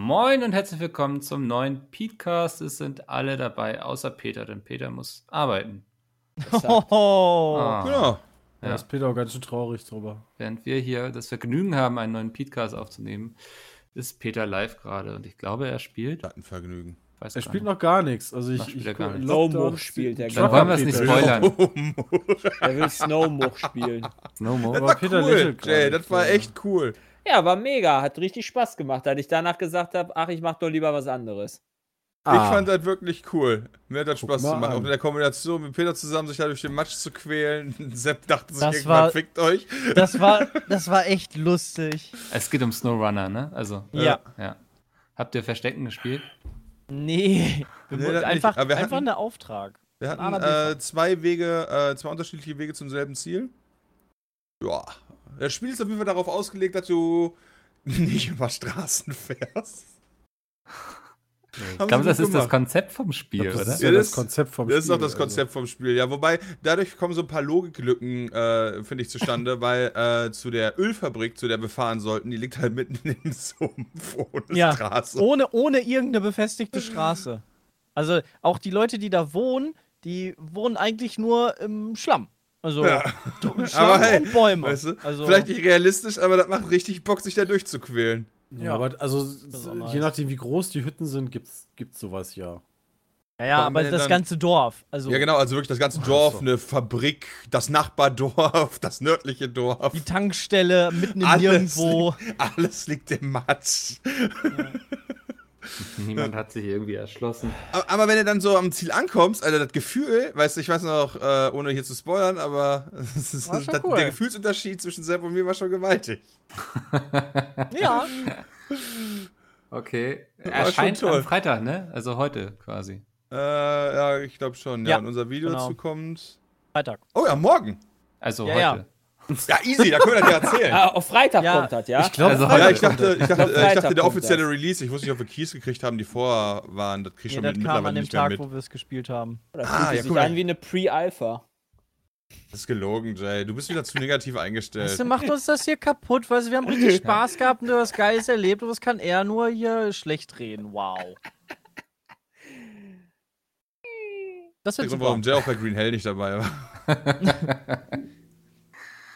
Moin und herzlich willkommen zum neuen Petecast. Es sind alle dabei, außer Peter, denn Peter muss arbeiten. Oh, Ah. Genau. Da ist Peter auch ganz schön traurig drüber. Während wir hier das Vergnügen haben, einen neuen Petecast aufzunehmen, ist Peter live gerade und ich glaube, er spielt. Plattenvergnügen. Weiß Er spielt nicht. noch gar nichts. Also ich, Noch spielt ich gar guck- nichts. Lockdown Snowmoch spielt er Dann wollen wir es nicht spoilern. Er will Snowmoch spielen. No more. Aber Peter cool, Jay, das war echt cool. Ja, war mega. Hat richtig Spaß gemacht, als ich danach gesagt habe, ach, ich mach doch lieber was anderes. Ich Ah. fand das wirklich cool. Mir hat das Guck Spaß mal gemacht. Auch in der Kombination mit Peter zusammen, sich da durch den Matsch zu quälen. Sepp dachte sich Das irgendwann, war- fickt euch. Das war, das war echt lustig. Es geht um Snowrunner, ne? Also, Ja. ja. Habt ihr Verstecken gespielt? Nee. Wir Nee, einfach, einfach hatten- eine Auftrag. Wir hatten äh, zwei Wege, äh, zwei unterschiedliche Wege zum selben Ziel. Ja. Das Spiel ist auf jeden Fall darauf ausgelegt, dass du nicht über Straßen fährst. Ich glaube, das ist das. Konzept vom Spiel, glaub, das oder? ist ja Ja, das das- Konzept vom Das ist Spiel. auch das Konzept vom Spiel, ja. Wobei, dadurch kommen so ein paar Logiklücken, äh, finde ich, zustande, weil äh, zu der Ölfabrik, zu der wir fahren sollten, die liegt halt mitten im Sumpf ohne Ja. Straße. Ohne, ohne irgendeine befestigte Straße. Also auch die Leute, die da wohnen, die wohnen eigentlich nur im Schlamm. Also Ja. Aber hey, Bäume. Weißt du? also, Vielleicht nicht realistisch, aber das macht richtig Bock, sich da durchzuquälen. Ja, aber also nice. je nachdem wie groß die Hütten sind, gibt's gibt's sowas ja. ja, ja, aber das dann- ganze Dorf. Also Ja, genau, also wirklich das ganze Dorf, so. eine Fabrik, das Nachbardorf, das nördliche Dorf. die Tankstelle mitten im Alles Nirgendwo. Alles liegt im Matsch. Niemand hat sich irgendwie erschlossen. Aber, aber wenn du dann so am Ziel ankommst, also das Gefühl, weißt du, ich weiß noch, äh, ohne hier zu spoilern, aber schon das, cool. der Gefühlsunterschied zwischen Sepp und mir war schon gewaltig. Ja. Okay. War Erscheint am Freitag, ne? Also heute quasi. Äh, ja, ich glaube schon. Ja, Ja, und unser Video genau. dazu kommt. Freitag. Oh ja, morgen. Also Ja, heute. ja. Ja, easy, da können wir das ja erzählen. Ah, auf Freitag Ja, kommt das, ja? Ich glaube, Also Ja, heute ich dachte, ich dachte, ich dachte der offizielle das. Release, ich wusste nicht, ob wir Keys gekriegt haben, die vorher waren. Das krieg ich Ja, schon das mit, kam mittlerweile an dem Tag, mit. wo wir es gespielt haben. Das Ah, fühlt ja, sich guck mal. an wie eine Pre-Alpha. Das ist gelogen, Jay. Du bist wieder zu negativ eingestellt. Weißt du, macht uns das hier kaputt, weil wir haben richtig Spaß gehabt und du hast Geiles erlebt und das kann er nur hier schlecht reden. Wow. Das der wird Grund, super. warum Jay auch bei Green Hell nicht dabei war.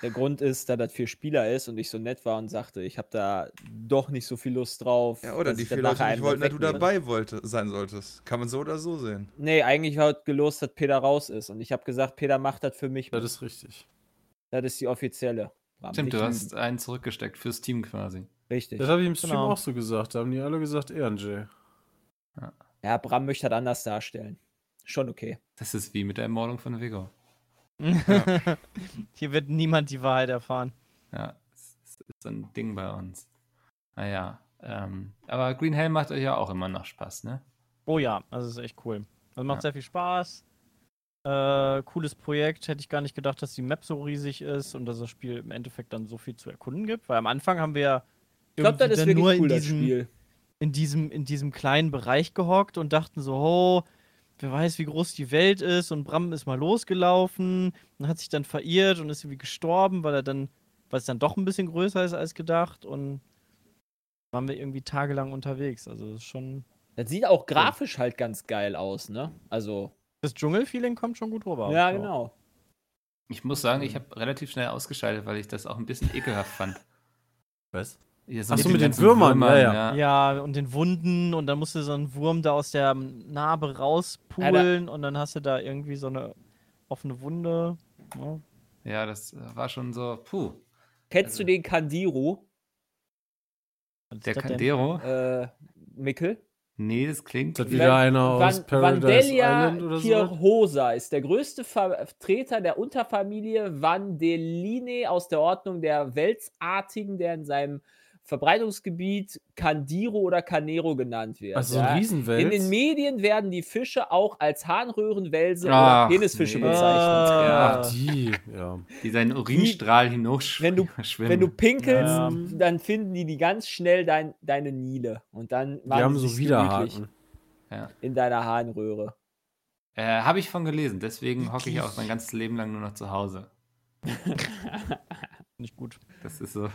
Der Grund ist, da das vier Spieler ist und ich so nett war und sagte, ich habe da doch nicht so viel Lust drauf. Ja, oder die vier Leute nicht wollten, dass du dabei wollte, sein solltest. Kann man so oder so sehen. Nee, eigentlich war gelost, dass Peter raus ist. Und ich habe gesagt, Peter macht das für mich. das ist richtig. Das ist die offizielle. Stimmt, nicht du hast einen zurückgesteckt fürs Team quasi. Richtig. Das habe ich im Stream Genau. auch so gesagt. Da haben die alle gesagt, er Jay. Ja, Bram möchte das anders darstellen. Schon okay. Das ist wie mit der Ermordung von Vigo. Hier wird niemand die Wahrheit erfahren. Ja, das ist so ein Ding bei uns. Naja, ähm, aber Green Hell macht euch ja auch immer noch Spaß, ne? Oh ja, also ist echt cool. Also macht Ja. sehr viel Spaß. Äh, cooles Projekt. Hätte ich gar nicht gedacht, dass die Map so riesig ist und dass das Spiel im Endeffekt dann so viel zu erkunden gibt. Weil am Anfang haben wir ja Ich glaube, das irgendwie ist nur cool, in das diesem, Spiel. in diesem, in diesem kleinen Bereich gehockt und dachten so, oh, wer weiß, wie groß die Welt ist. Und Bram ist mal losgelaufen und hat sich dann verirrt und ist irgendwie gestorben, weil er dann, weil es dann doch ein bisschen größer ist als gedacht. Und waren wir irgendwie tagelang unterwegs. Also das ist schon. Das sieht auch grafisch halt ganz geil aus, ne? Also, Das Dschungelfeeling kommt schon gut rüber. ja, genau. Ich muss sagen, ich habe relativ schnell ausgeschaltet, weil ich das auch ein bisschen ekelhaft fand. Was? Hier Ach so, mit den ganzen Würmern, ja, ja. Ja, und den Wunden und dann musst du so einen Wurm da aus der Narbe rauspulen und dann hast du da irgendwie so eine offene Wunde. Ja. Ja, das äh, war schon so, puh. Kennst Also- du den ist Der? Candero? äh, Mikkel? Nee, das klingt. Das wie- wieder einer aus Van- Paradise Vandelia Island oder so? Kirhosa ist der größte Vertreter der Unterfamilie Vandeline aus der Ordnung der Welsartigen, der in seinem Verbreitungsgebiet Candiro oder Canero genannt wird. Also so ja. ein Riesenwels. In den Medien werden die Fische auch als Harnröhrenwälse Ach, oder Penisfische nee. bezeichnet. Ah. Ach, die, ja. Die seinen Urinstrahl Wenn du- hinausschwimmen. Wenn du pinkelst, Ja. dann finden die die ganz schnell dein, deine Nile und dann Die machen haben sie so Widerhaken. in deiner Harnröhre. äh, Habe ich von gelesen, deswegen hocke ich auch mein ganzes Leben lang nur noch zu Hause. Nicht gut. Das ist so.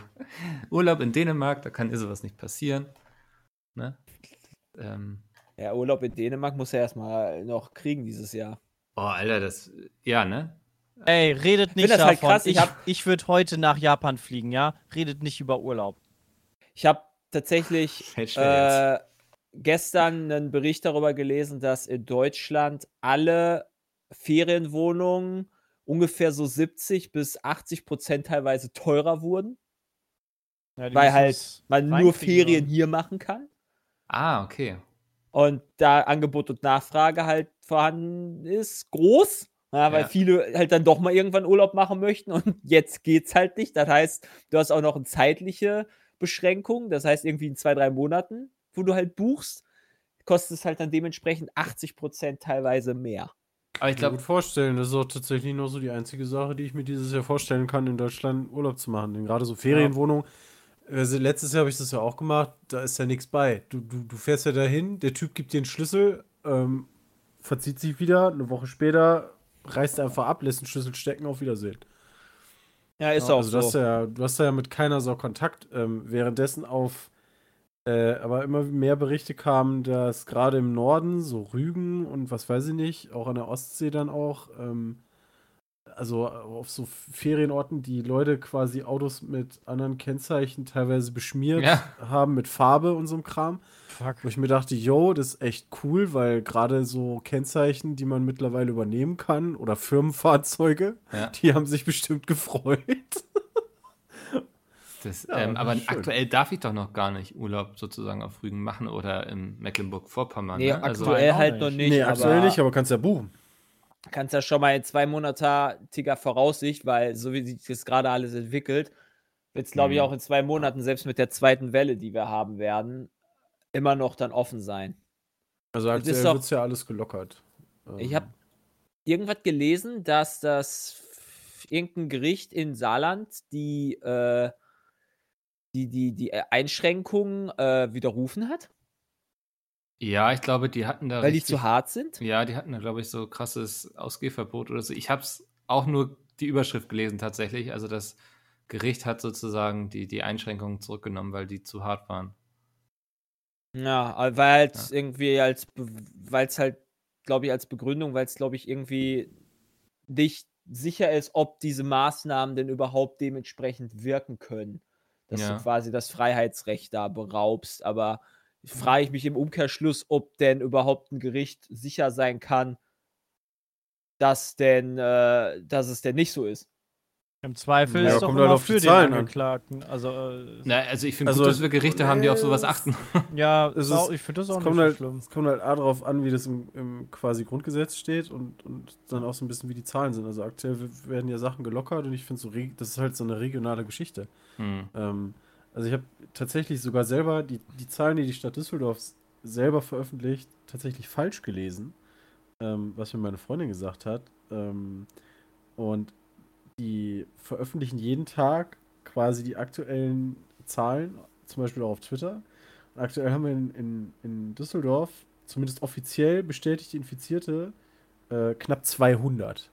Urlaub in Dänemark, da kann sowas nicht passieren. Ne? Ähm, Ja, Urlaub in Dänemark muss er erstmal noch kriegen dieses Jahr. oh, Alter, das. Ja, ne? Ey, redet nicht das davon. halt krass, ich ich hab- ich würde heute nach Japan fliegen, ja? Redet nicht über Urlaub. Ich habe tatsächlich äh, gestern einen Bericht darüber gelesen, dass in Deutschland alle Ferienwohnungen ungefähr so 70 bis 80 Prozent teilweise teurer wurden, Ja, weil halt man nur Ferien oder? hier machen kann Ah, okay. und da Angebot und Nachfrage halt vorhanden ist, groß. Ja, weil Ja. viele halt dann doch mal irgendwann Urlaub machen möchten und jetzt geht's halt nicht. Das heißt, du hast auch noch eine zeitliche Beschränkung. Das heißt, irgendwie in zwei, drei Monaten, wo du halt buchst, kostet es halt dann dementsprechend 80 Prozent teilweise mehr. Aber ich glaube, gut vorstellen, das ist auch tatsächlich nur so die einzige Sache, die ich mir dieses Jahr vorstellen kann, in Deutschland Urlaub zu machen. Denn gerade so Ferienwohnungen, also letztes Jahr habe ich das ja auch gemacht, da ist ja nichts bei. Du, du, du fährst ja dahin, der Typ gibt dir einen Schlüssel, ähm, verzieht sich wieder, eine Woche später reißt er einfach ab, lässt den Schlüssel stecken, auf Wiedersehen. Ja, ist Ja, auch also du hast so. ja, du hast ja mit keiner so Kontakt. Ähm, währenddessen auf, äh, aber immer mehr Berichte kamen, dass gerade im Norden, so Rügen und was weiß ich nicht, auch an der Ostsee dann auch, ähm, also auf so Ferienorten, die Leute quasi Autos mit anderen Kennzeichen teilweise beschmiert Ja. haben mit Farbe und so einem Kram. Fuck. Wo ich mir dachte, yo, das ist echt cool, weil gerade so Kennzeichen, die man mittlerweile übernehmen kann, oder Firmenfahrzeuge, Ja. die haben sich bestimmt gefreut. Das, Ja, ähm, aber aktuell darf ich doch noch gar nicht Urlaub sozusagen auf Rügen machen oder in Mecklenburg-Vorpommern. Nee, ne? also, aktuell auch halt nicht. noch nicht. nee, aber aktuell nicht, aber kannst ja buchen. kannst ja schon mal in zwei monatiger Voraussicht, weil so wie sich das gerade alles entwickelt, wird es, glaube ich, Mhm. auch in zwei Monaten, selbst mit der zweiten Welle, die wir haben werden, immer noch dann offen sein. Also aktuell wird es ja alles gelockert. Ich Ähm, habe irgendwas gelesen, dass das irgendein Gericht in Saarland die, äh, die, die, die äh, Einschränkungen äh, widerrufen hat, ja, ich glaube, die hatten da weil die richtig- zu hart sind. Ja, die hatten da, glaube ich, so krasses Ausgehverbot oder so. Ich habe es auch nur die Überschrift gelesen tatsächlich. Also das Gericht hat sozusagen die, die Einschränkungen zurückgenommen, weil die zu hart waren. Ja, äh, weil halt Ja. irgendwie als, weil es halt, glaube ich, als Begründung, weil es, glaube ich, irgendwie nicht sicher ist, ob diese Maßnahmen denn überhaupt dementsprechend wirken können. Dass Ja. du quasi das Freiheitsrecht da beraubst. Aber frage ich mich im Umkehrschluss, ob denn überhaupt ein Gericht sicher sein kann, dass denn, äh, dass es denn nicht so ist. Im Zweifel Ja, ist doch kommt halt immer für den. Angeklagten. Also, äh, Na, also ich finde Also- gut, dass wir Gerichte haben, die auf sowas achten. ja, Es ist ich finde das auch Es nicht kommt, so halt, schlimm. es kommt halt A darauf an, wie das im, im quasi Grundgesetz steht und, und dann auch so ein bisschen, wie die Zahlen sind. Also aktuell werden ja Sachen gelockert und ich finde so, das ist halt so eine regionale Geschichte. Hm. Ähm, also ich habe tatsächlich sogar selber die, die Zahlen, die die Stadt Düsseldorf selber veröffentlicht, tatsächlich falsch gelesen, ähm, was mir meine Freundin gesagt hat. Ähm, und die veröffentlichen jeden Tag quasi die aktuellen Zahlen, zum Beispiel auch auf Twitter. Und aktuell haben wir in, in, in Düsseldorf, zumindest offiziell bestätigte Infizierte, äh, knapp 200.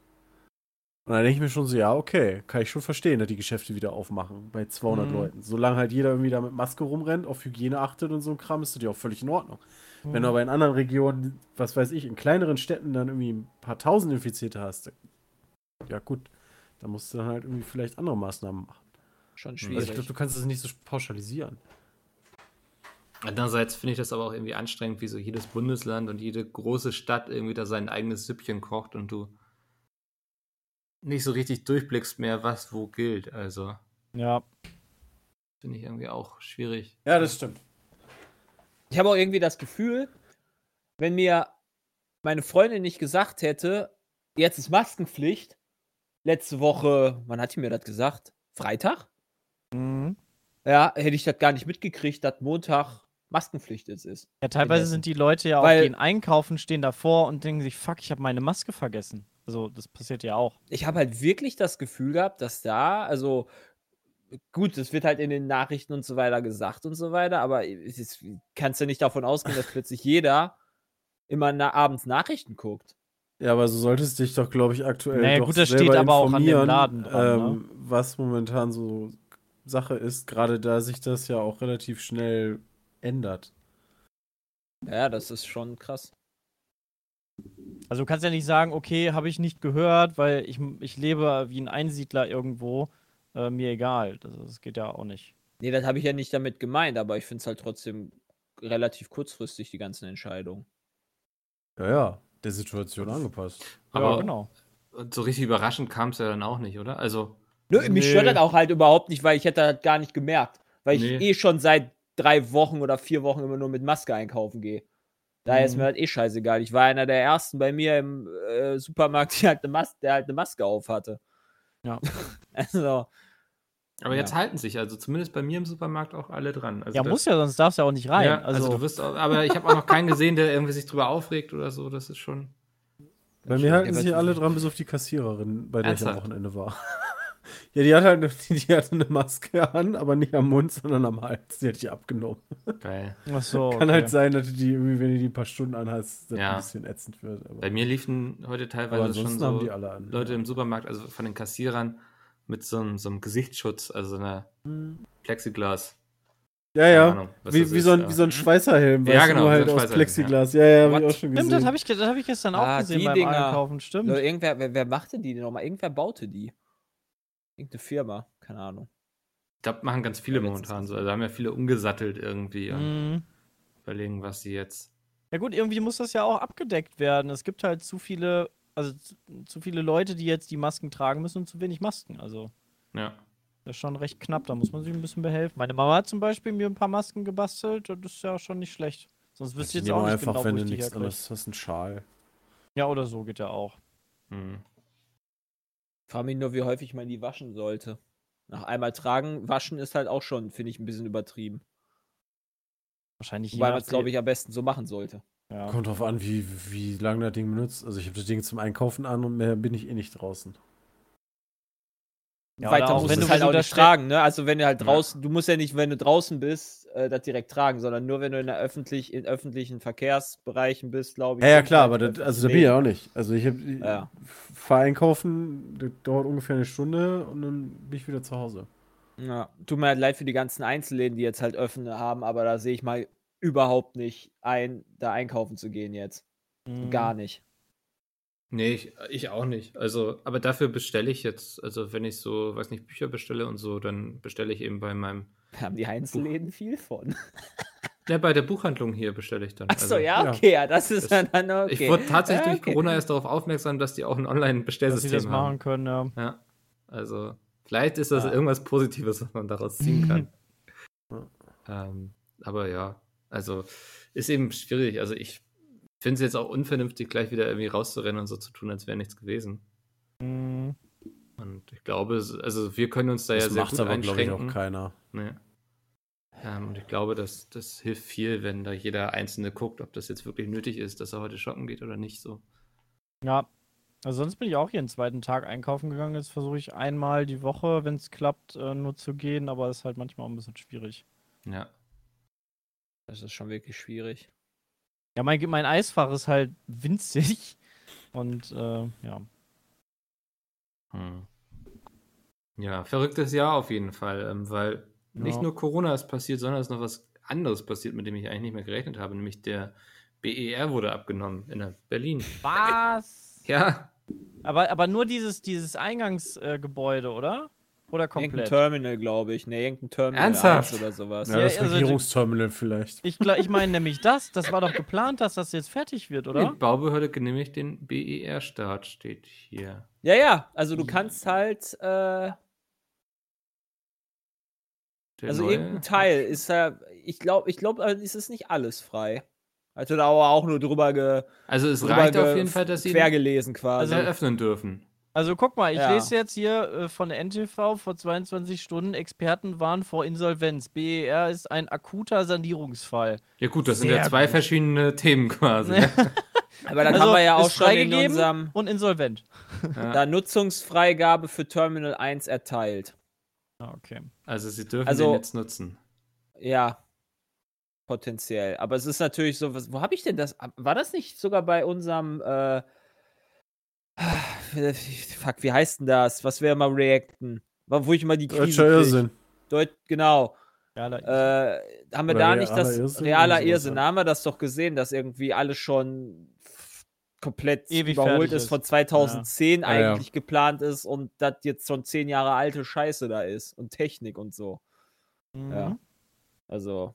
Und dann denke ich mir schon so, ja, okay, kann ich schon verstehen, dass die Geschäfte wieder aufmachen bei 200 Mhm. Leuten. Solange halt jeder irgendwie da mit Maske rumrennt, auf Hygiene achtet und so ein Kram, ist das ja auch völlig in Ordnung. Wenn du aber in anderen Regionen, was weiß ich, in kleineren Städten dann irgendwie ein paar tausend Infizierte hast, ja gut, da musst du dann halt irgendwie vielleicht andere Maßnahmen machen. Schon Also schwierig. ich glaube, du kannst es nicht so pauschalisieren. Andererseits finde ich das aber auch irgendwie anstrengend, wie so jedes Bundesland und jede große Stadt irgendwie da sein eigenes Süppchen kocht und du nicht so richtig durchblickst mehr, was wo gilt. Also Ja. finde ich irgendwie auch schwierig. Ja, das stimmt. Ich habe auch irgendwie das Gefühl, wenn mir meine Freundin nicht gesagt hätte, jetzt ist Maskenpflicht, letzte Woche, wann hat die mir das gesagt? Freitag? Mhm. Ja, hätte ich das gar nicht mitgekriegt, dass Montag Maskenpflicht jetzt ist. Ja, teilweise sind die Leute ja auch Weil- gehen einkaufen, stehen davor und denken sich, fuck, ich habe meine Maske vergessen. Also, das passiert ja auch. Ich habe halt wirklich das Gefühl gehabt, dass da, also gut, es wird halt in den Nachrichten und so weiter gesagt und so weiter, aber es ist, kannst du nicht davon ausgehen, dass plötzlich jeder immer na abends Nachrichten guckt. Ja, aber so solltest dich doch, glaube ich, aktuell Naja, doch gut, das selber steht aber auch an dem informieren, Laden dran, ne? ähm, was momentan so Sache ist, gerade da sich das ja auch relativ schnell ändert. Ja, das ist schon krass. Also, du kannst ja nicht sagen, okay, habe ich nicht gehört, weil ich, ich lebe wie ein Einsiedler irgendwo. Äh, mir egal. Das, das geht ja auch nicht. Nee, das habe ich ja nicht damit gemeint, aber ich finde es halt trotzdem relativ kurzfristig, die ganzen Entscheidungen. Ja, ja, der Situation angepasst. Aber ja, genau. Und so richtig überraschend kam es ja dann auch nicht, oder? Also, Nö, mich Nee. stört das auch halt überhaupt nicht, weil ich hätte das gar nicht gemerkt. Weil ich Nee. eh schon seit drei Wochen oder vier Wochen immer nur mit Maske einkaufen gehe. Daher ist Mhm. mir halt eh scheißegal. Ich war einer der ersten bei mir im äh, Supermarkt, die halt eine Mas der halt eine Maske auf hatte. Ja. Also, aber jetzt Ja. halten sich also zumindest bei mir im Supermarkt auch alle dran. Also Ja, das- muss ja, sonst darfst du ja auch nicht rein. Ja, also, du wirst auch, aber ich habe auch noch keinen gesehen, der irgendwie sich drüber aufregt oder so. Das ist schon. Bei mir halten sich alle dran, bis auf die Kassiererin, bei der ich am Ernsthaft? Wochenende war. ja, die hat halt die, die hatte eine Maske an, aber nicht am Mund, sondern am Hals. Die hat die abgenommen. Geil. Ach so, Kann okay. halt sein, dass du die irgendwie, wenn du die ein paar Stunden anhast, das Ja. ein bisschen ätzend wird. Aber, Bei mir liefen heute teilweise schon so die alle an. Leute im Supermarkt, also von den Kassierern, mit so einem, so einem Gesichtsschutz, also einer Plexiglas. Ja, ja. Ahnung, wie, das wie, so ein, ja. wie so ein Schweißerhelm, Ja, genau, nur halt so ein aus Plexiglas. Ja, ja, hab ich auch schon Stimmt, gesehen. das habe ich, das hab ich gestern auch Ah, gesehen die beim Dinger. Einkaufen. Stimmt. Nur irgendwer, wer, wer machte die denn nochmal? Irgendwer baute die. Irgendeine Firma, keine Ahnung. Ich glaube, machen ganz viele Ja, momentan so. Also haben ja viele umgesattelt irgendwie und Mhm. überlegen, was sie jetzt. Ja gut, irgendwie muss das ja auch abgedeckt werden. Es gibt halt zu viele, also zu, zu viele Leute, die jetzt die Masken tragen müssen und zu wenig Masken. Also Ja. das ist schon recht knapp, da muss man sich ein bisschen behelfen. Meine Mama hat zum Beispiel mir ein paar Masken gebastelt und das ist ja schon nicht schlecht. Sonst wüsste ich jetzt auch nicht einfach, genau, wenn wo du ich die nichts anderes hast, einen Schal. Ja, oder so geht ja auch. Hm. Frage mich nur, wie häufig man die waschen sollte. Nach einmal tragen, waschen ist halt auch schon, finde ich, ein bisschen übertrieben. Wahrscheinlich Wobei man es, glaube ich, am besten so machen sollte. Ja. Kommt drauf an, wie, wie lange das Ding benutzt. Also ich habe das Ding zum Einkaufen an und mehr bin ich eh nicht draußen. Ja, Weiter musst wenn du es halt auch nicht das tragen, ne? Also wenn du halt Ja. draußen, du musst ja nicht, wenn du draußen bist, äh, das direkt tragen, sondern nur wenn du in der öffentlich, in öffentlichen Verkehrsbereichen bist, glaube ich. Ja, ja klar, halt aber das, also da bin ich ja auch nicht. Also ich, ich Ja. fahre einkaufen, das dauert ungefähr eine Stunde und dann bin ich wieder zu Hause. Ja, tut mir halt leid für die ganzen Einzelläden, die jetzt halt öffnen haben, aber da sehe ich mal überhaupt nicht ein, da einkaufen zu gehen jetzt. Mhm. Gar nicht. Nee, ich, ich auch nicht. Also, aber dafür bestelle ich jetzt, also wenn ich so, weiß nicht, Bücher bestelle und so, dann bestelle ich eben bei meinem, Da haben die Einzelläden viel von. ja, bei der Buchhandlung hier bestelle ich dann. Achso, also, ja, okay, ja, das ist Das- dann okay. Ich wurde tatsächlich Ja, durch okay. Corona erst darauf aufmerksam, dass die auch ein Dass sie das Online-Bestellsystem machen haben. können, ja. Ja. Also, vielleicht ist das Ja. irgendwas Positives, was man daraus ziehen kann. ähm, aber ja, also ist eben schwierig. Also ich finde es jetzt auch unvernünftig, gleich wieder irgendwie rauszurennen und so zu tun, als wäre nichts gewesen. Mhm. Und ich glaube, es- also wir können uns da Das ja sehr macht gut aber, glaube ich, einschränken. auch keiner. Nee. Ähm, und ich glaube, dass das hilft viel, wenn da jeder Einzelne guckt, ob das jetzt wirklich nötig ist, dass er heute shoppen geht oder nicht so. Ja. Also sonst bin ich auch jeden zweiten Tag einkaufen gegangen. Jetzt versuche ich einmal die Woche, wenn es klappt, äh, nur zu gehen, aber ist halt manchmal auch ein bisschen schwierig. Ja. Das ist schon wirklich schwierig. Ja, mein, mein Eisfach ist halt winzig. Und äh, ja. Hm. Ja, verrücktes Jahr auf jeden Fall, ähm, weil nicht Ja. nur Corona ist passiert, sondern es ist noch was anderes passiert, mit dem ich eigentlich nicht mehr gerechnet habe, nämlich der BER wurde abgenommen in Berlin. Was? Ja, Aber, aber nur dieses, dieses Eingangsgebäude, äh, Gebäude, oder? Oder Irgendein komplett? Terminal, glaube ich. Ne, irgendein Terminal Ernsthaft? 1 oder sowas. Ja, Ja, das also- Regierungsterminal vielleicht. Ich, ich meine nämlich das. Das war doch geplant, dass das jetzt fertig wird, die oder? Baubehörde genehmigt den BER-Start, steht hier. Ja, ja, also du kannst halt, äh, Der also neue- irgendein Teil ist ja, ich glaube, ich glaube, ist es nicht alles frei. Also da aber auch nur drüber, ge, Also es reicht auf jeden Fall, dass sie quer ihn gelesen quasi. eröffnen dürfen. Also guck mal, ich Ja. lese jetzt hier äh, von NTV vor 22 Stunden, Experten warnen vor Insolvenz. BER ist ein akuter Sanierungsfall. Ja gut, das sind ja Sehr zwei gut. verschiedene Themen quasi. Ne? Aber das Also, haben wir ja auch schon in freigegeben unserem und insolvent. da Nutzungsfreigabe für Terminal 1 erteilt. Ah, okay. Also sie dürfen Also- den jetzt nutzen. Ja. Potenziell. Aber es ist natürlich so, was, wo habe ich denn das? War das nicht sogar bei unserem äh, Fuck, wie heißt denn das? Was wir mal reacten? Wo ich mal die Krise Deutscher. Irrsinn. Deut genau. Ja, Äh, haben wir Oder da nicht das Irrsinn, realer Irrsinn? ja. Da haben wir das doch gesehen, dass irgendwie alles schon komplett Ewig überholt ist, von 2010 Ja, ja. eigentlich geplant ist und das jetzt schon zehn Jahre alte Scheiße da ist und Technik und so. Mhm. Ja. Also,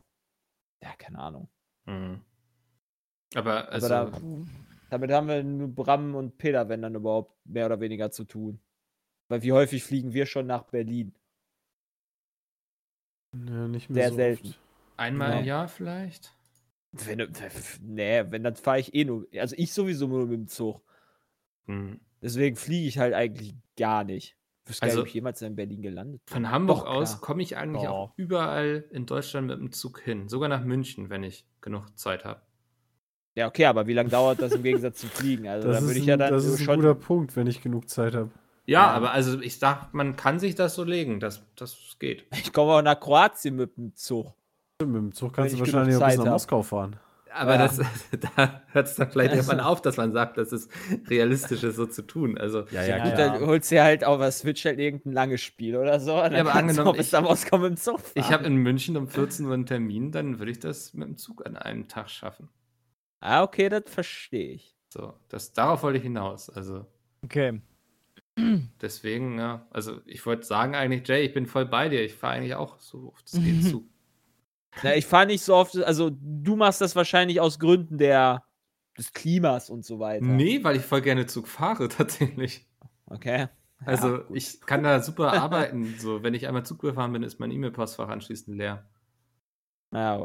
ja, keine Ahnung. Mhm. Aber also, Aber da, damit haben wir nur Bram und Peter, wenn dann überhaupt mehr oder weniger zu tun. Weil wie häufig fliegen wir schon nach Berlin? Ja, nicht mehr Sehr so selten. Oft. einmal Ja. im Jahr vielleicht? Wenn, du- nee, wenn, dann fahre ich eh nur. Also ich sowieso nur mit dem Zug. Mhm. Deswegen fliege ich halt eigentlich gar nicht. Ich wüsste gar Also- nicht, ob ich jemals in Berlin gelandet bin. Von Hamburg Doch, aus komme ich eigentlich Doch. auch überall in Deutschland mit dem Zug hin. Sogar nach München, wenn ich genug Zeit habe. Ja, okay, aber wie lange dauert das im Gegensatz zum Fliegen? Also Das, da ist, würde ich ein, ja dann das ist ein schon. guter Punkt, wenn ich genug Zeit habe. Ja, Ja. aber also ich sag, man kann sich das so legen, das, das geht. Ich komme auch nach Kroatien mit dem Zug. Mit dem Zug kannst Wenn du ich wahrscheinlich auch bis nach hab. Moskau fahren. Aber Ja. das, da hört es dann vielleicht Also- irgendwann auf, dass man sagt, das ist realistisch, ist so zu tun. Also, Ja, ja, Gut, dann holst du dir halt auf was Switch halt irgendein langes Spiel oder so. Dann aber angenommen, ich- nach Moskau mit dem Zug fahren. ich habe in München um 14 Uhr einen Termin, dann würde ich das mit dem Zug an einem Tag schaffen. Ah, okay, das verstehe ich. So, das, darauf wollte ich hinaus. Also Okay. deswegen, ja, also ich wollte sagen eigentlich, Jay, ich bin voll bei dir. Ich fahre eigentlich auch so oft es geht Zug. Na, ich fahre nicht so oft, also du machst das wahrscheinlich aus Gründen der, des Klimas und so weiter. Nee, weil ich voll gerne Zug fahre, tatsächlich. Okay. Also gut. ich kann da super arbeiten. So, wenn ich einmal Zug gefahren bin, ist mein E-Mail-Postfach anschließend leer. Ja,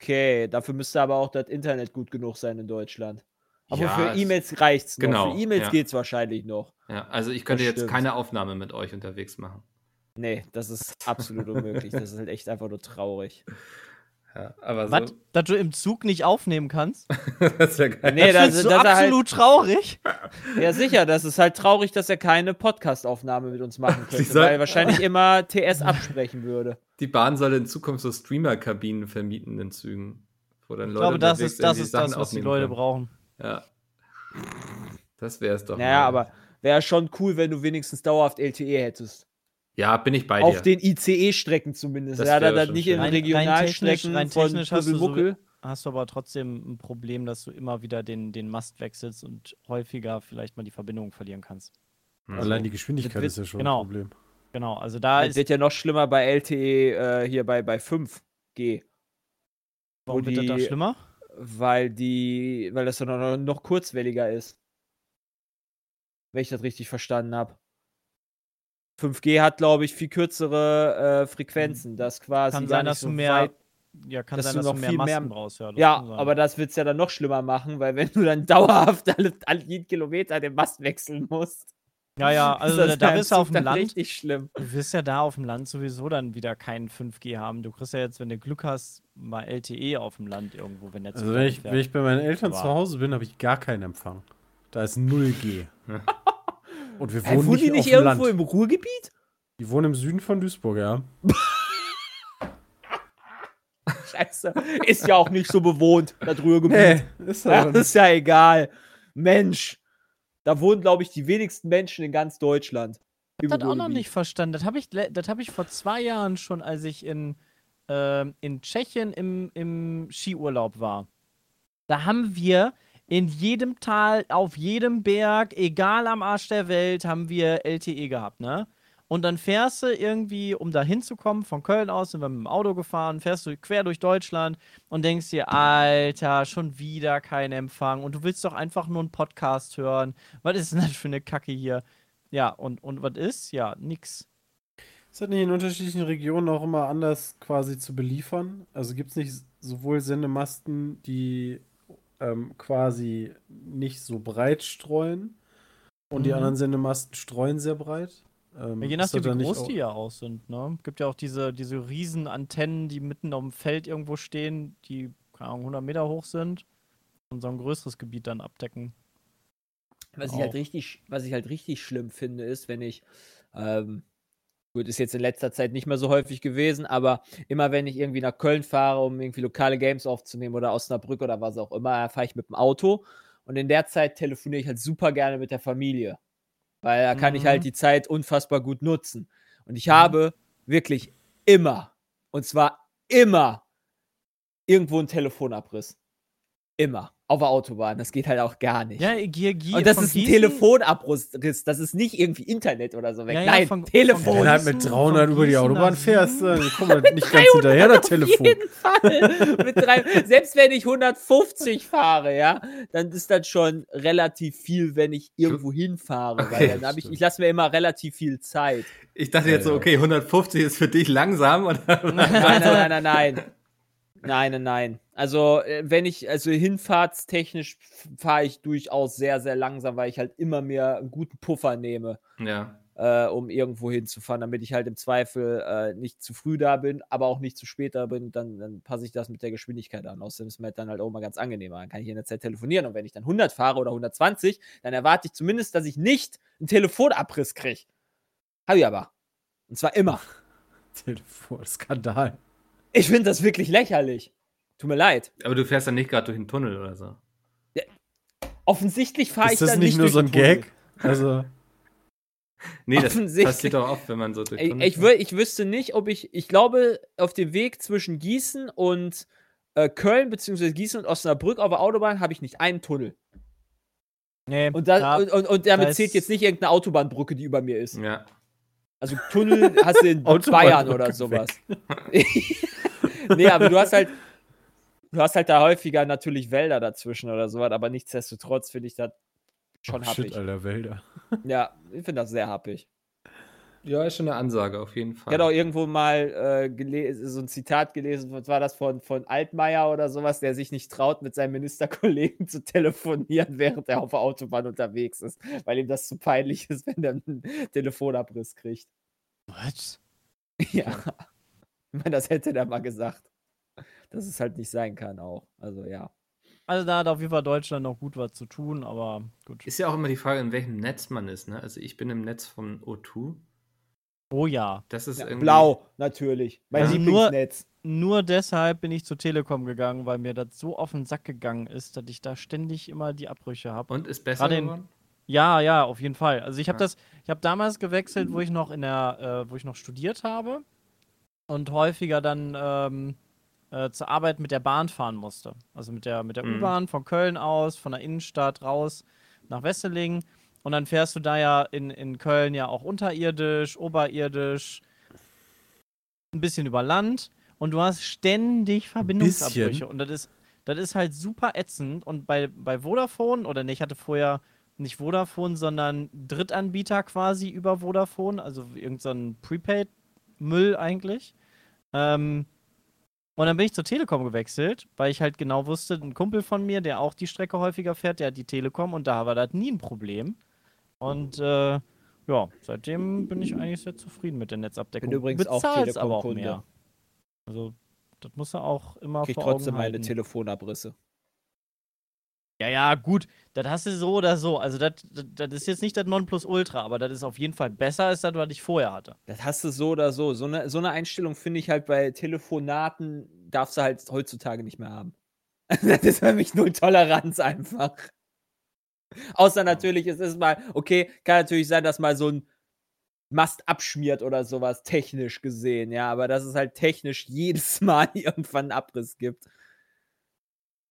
okay. Dafür müsste aber auch das Internet gut genug sein in Deutschland. Aber Ja, für es- E-Mails reicht's noch. Genau, Für E-Mails ja. geht's wahrscheinlich noch. Ja, also ich könnte Das jetzt stimmt. keine Aufnahme mit euch unterwegs machen. Nee, das ist absolut unmöglich. Das ist halt echt einfach nur traurig. Ja, aber Was? so, Dass du im Zug nicht aufnehmen kannst? das wäre geil. Nee, das das, er halt, absolut traurig. ja sicher, das ist halt traurig, dass er keine Podcast-Aufnahme mit uns machen könnte, soll- weil er wahrscheinlich immer TS absprechen würde. Die Bahn soll in Zukunft so Streamer-Kabinen vermieten in Zügen. Wo dann Ich Leute glaube, das ist, das, ist das, was die Leute können. brauchen. Ja. Das wäre es doch. Naja, mal. aber wäre schon cool, wenn du wenigstens dauerhaft LTE hättest. Ja, bin ich bei Auf dir. den ICE-Strecken zumindest. Das ja, da schon nicht schön. in Rein- rein Regionalstrecken technisch- rein von technisch hast du so- Puzzlemuckel. Hast du aber trotzdem ein Problem, dass du immer wieder den, den Mast wechselst und häufiger vielleicht mal die Verbindung verlieren kannst. Hm. Allein die Geschwindigkeit wird- ist ja schon genau. ein Problem. Genau, also da Das ist. wird ja noch schlimmer bei LTE äh, hier bei, bei 5G. Warum wird das da die- schlimmer? Weil die, weil das dann noch, noch kurzwelliger ist. Wenn ich das richtig verstanden habe. 5G hat, glaube ich, viel kürzere äh, Frequenzen. Das quasi Kann sein, dass so du mehr, weit. ja, kann dass sein, du dass du noch mehr viel Masten mehr- brauchst. Ja, das Ja, kann sein. aber das wird es ja dann noch schlimmer machen, weil wenn du dann dauerhaft alle, alle jeden Kilometer den Mast wechseln musst. ja, ja, ist also das da, bist du auf dem Land. richtig schlimm. Du wirst ja da auf dem Land sowieso dann wieder kein 5G haben. Du kriegst ja jetzt, wenn du Glück hast, mal LTE auf dem Land irgendwo, wenn der Zug Also wenn ich, wenn ich bei meinen Eltern Aber- zu Hause bin, habe ich gar keinen Empfang. Da ist 0G. Und wir wohnen wohnen nicht, die nicht irgendwo Land. im Ruhrgebiet? Die wohnen im Süden von Duisburg, ja. Scheiße. Ist ja auch nicht so bewohnt, das Ruhrgebiet. Nee, ist Ja, ist ja egal. Mensch. Da wohnen, glaube ich, die wenigsten Menschen in ganz Deutschland. Ich Im hab das auch noch nicht verstanden. Das habe ich, das hab ich vor zwei Jahren schon, als ich in, ähm, in Tschechien im, im Skiurlaub war. Da haben wir in jedem Tal, auf jedem Berg, egal am Arsch der Welt, haben wir LTE gehabt, ne? Und dann fährst du irgendwie, um da hinzukommen, von Köln aus sind wir mit dem Auto gefahren, fährst du quer durch Deutschland und denkst dir, Alter, schon wieder kein Empfang und du willst doch einfach nur einen Podcast hören. Was ist denn das für eine Kacke hier? Ja, und, und was ist? Ja, nix. Ist das nicht in unterschiedlichen Regionen auch immer anders quasi zu beliefern? Also gibt es nicht sowohl Sendemasten, die ähm, quasi nicht so breit streuen, Und die Mhm. anderen Sendemasten streuen sehr breit. Ähm, Ja, je nachdem, wie groß auch- die ja auch sind. Ne? Gibt ja auch diese, diese riesen Antennen, die mitten auf dem Feld irgendwo stehen, die, keine Ahnung, 100 Meter hoch sind und so ein größeres Gebiet dann abdecken. Was ich halt Auch. richtig, was ich halt richtig schlimm finde, ist, wenn ich, ähm, gut, ist jetzt in letzter Zeit nicht mehr so häufig gewesen, aber immer wenn ich irgendwie nach Köln fahre, um irgendwie lokale Games aufzunehmen oder Osnabrück oder was auch immer, fahre ich mit dem Auto und in der Zeit telefoniere ich halt super gerne mit der Familie, weil da kann ich Mhm. halt die Zeit unfassbar gut nutzen. Und ich habe wirklich immer, und zwar immer, irgendwo einen Telefonabriss. Immer. Auf der Autobahn. Das geht halt auch gar nicht. Ja, Gier, Gier. Und das ist ein Gießen- Telefonabriss. Das ist nicht irgendwie Internet oder so weg. Ja, ja, Nein, von- von Telefon. Wenn du halt mit Gießen- 300 von über die Autobahn fährst, dann kommt man nicht ganz hinterher, das Telefon. Auf jeden Fall. Mit drei, selbst wenn ich 150 fahre, ja, dann ist das schon relativ viel, wenn ich irgendwo hinfahre. Okay, weil dann habe ich, ich lasse mir immer relativ viel Zeit. Ich dachte jetzt so, okay, 150 ist für dich langsam. Oder? Nein, nein, nein, nein, nein. Nein, nein, nein. Also, äh, wenn ich, also hinfahrtstechnisch fahre ich durchaus sehr, sehr langsam, weil ich halt immer mir einen guten Puffer nehme. ja. äh, um irgendwo hinzufahren, damit ich halt im Zweifel äh, nicht zu früh da bin, aber auch nicht zu spät da bin, dann, dann passe ich das mit der Geschwindigkeit an. Außerdem ist mir dann halt auch mal ganz angenehm. Dann kann ich in der Zeit telefonieren und wenn ich dann 100 fahre oder 120, dann erwarte ich zumindest, dass ich nicht einen Telefonabriss kriege. Habe ich aber. Und zwar immer. Telefon, Skandal. Ich finde das wirklich lächerlich. Tut mir leid. Aber du fährst dann nicht gerade durch einen Tunnel oder so. Offensichtlich fahre ich Ist das dann nicht nicht nur so ein den Tunnel. Gag? Also, Nee, das passiert doch oft, wenn man so durch Ich, Tunnel ich, fährt. wür, ich wüsste nicht, ob ich, ich glaube, auf dem Weg zwischen Gießen und äh, Köln, beziehungsweise Gießen und Osnabrück auf der Autobahn, habe ich nicht einen Tunnel. Nee, Und, da, da- und, und, und damit da zählt jetzt nicht irgendeine Autobahnbrücke, die über mir ist. Ja. Also Tunnel hast du in Bayern oder sowas. nee, aber du hast halt, du hast halt da häufiger natürlich Wälder dazwischen oder sowas, aber nichtsdestotrotz finde ich das schon oh, happig. shit, Alter, Wälder. Ja, ich finde das sehr happig. Ja, ist schon eine Ansage, auf jeden Fall. Ich hatte auch irgendwo mal äh, so ein Zitat gelesen, was war das von, von Altmaier oder sowas, der sich nicht traut, mit seinem Ministerkollegen zu telefonieren, während er auf der Autobahn unterwegs ist, weil ihm das zu peinlich ist, wenn er einen Telefonabriss kriegt. What? Ja. Ich meine, das hätte er mal gesagt. Dass es halt nicht sein kann auch. Also ja. Also da hat auf jeden Fall Deutschland noch gut was zu tun, aber gut. Ist ja auch immer die Frage, in welchem Netz man ist. Ne? Also ich bin im Netz von O2. Oh ja. Das ist ja irgendwie. blau, natürlich. Mein Also nur- Lieblingsnetz. Nur deshalb bin ich zur Telekom gegangen, weil mir das so auf den Sack gegangen ist, dass ich da ständig immer die Abbrüche habe. Und ist besser Gerade in- geworden? Ja, ja, auf jeden Fall. Also ich habe Ja. das, ich habe damals gewechselt, wo ich noch in der, äh, wo ich noch studiert habe und häufiger dann ähm, äh, zur Arbeit mit der Bahn fahren musste. Also mit der, mit der Mhm. U-Bahn von Köln aus, von der Innenstadt raus nach Wesseling. Und dann fährst du da ja in, in Köln ja auch unterirdisch, oberirdisch, ein bisschen über Land und du hast ständig Verbindungsabbrüche. bisschen? Und das ist, das ist halt super ätzend. Und bei, bei Vodafone, oder ne, ich hatte vorher nicht Vodafone, sondern Drittanbieter quasi über Vodafone, also irgendein so Prepaid-Müll eigentlich. Ähm, und dann bin ich zur Telekom gewechselt, weil ich halt genau wusste, ein Kumpel von mir, der auch die Strecke häufiger fährt, der hat die Telekom und da war das nie ein Problem. Und äh, ja, seitdem bin ich eigentlich sehr zufrieden mit der Netzabdeckung. Bin übrigens auch Bezahl's aber auch Telekom-Kunde. mehr. Also, das muss er auch immer Krieg vor trotzdem Augen meine halten. Telefonabrisse. Ja, ja, gut, das hast du so oder so. Also, das ist jetzt nicht das Nonplusultra, aber das ist auf jeden Fall besser als das, was ich vorher hatte. Das hast du so oder so. So eine, so eine Einstellung finde ich halt bei Telefonaten, darfst du halt heutzutage nicht mehr haben. das ist für mich null Toleranz einfach. Außer natürlich, es ist mal, okay, kann natürlich sein, dass mal so ein Mast abschmiert oder sowas, technisch gesehen, ja, aber dass es halt technisch jedes Mal irgendwann einen Abriss gibt.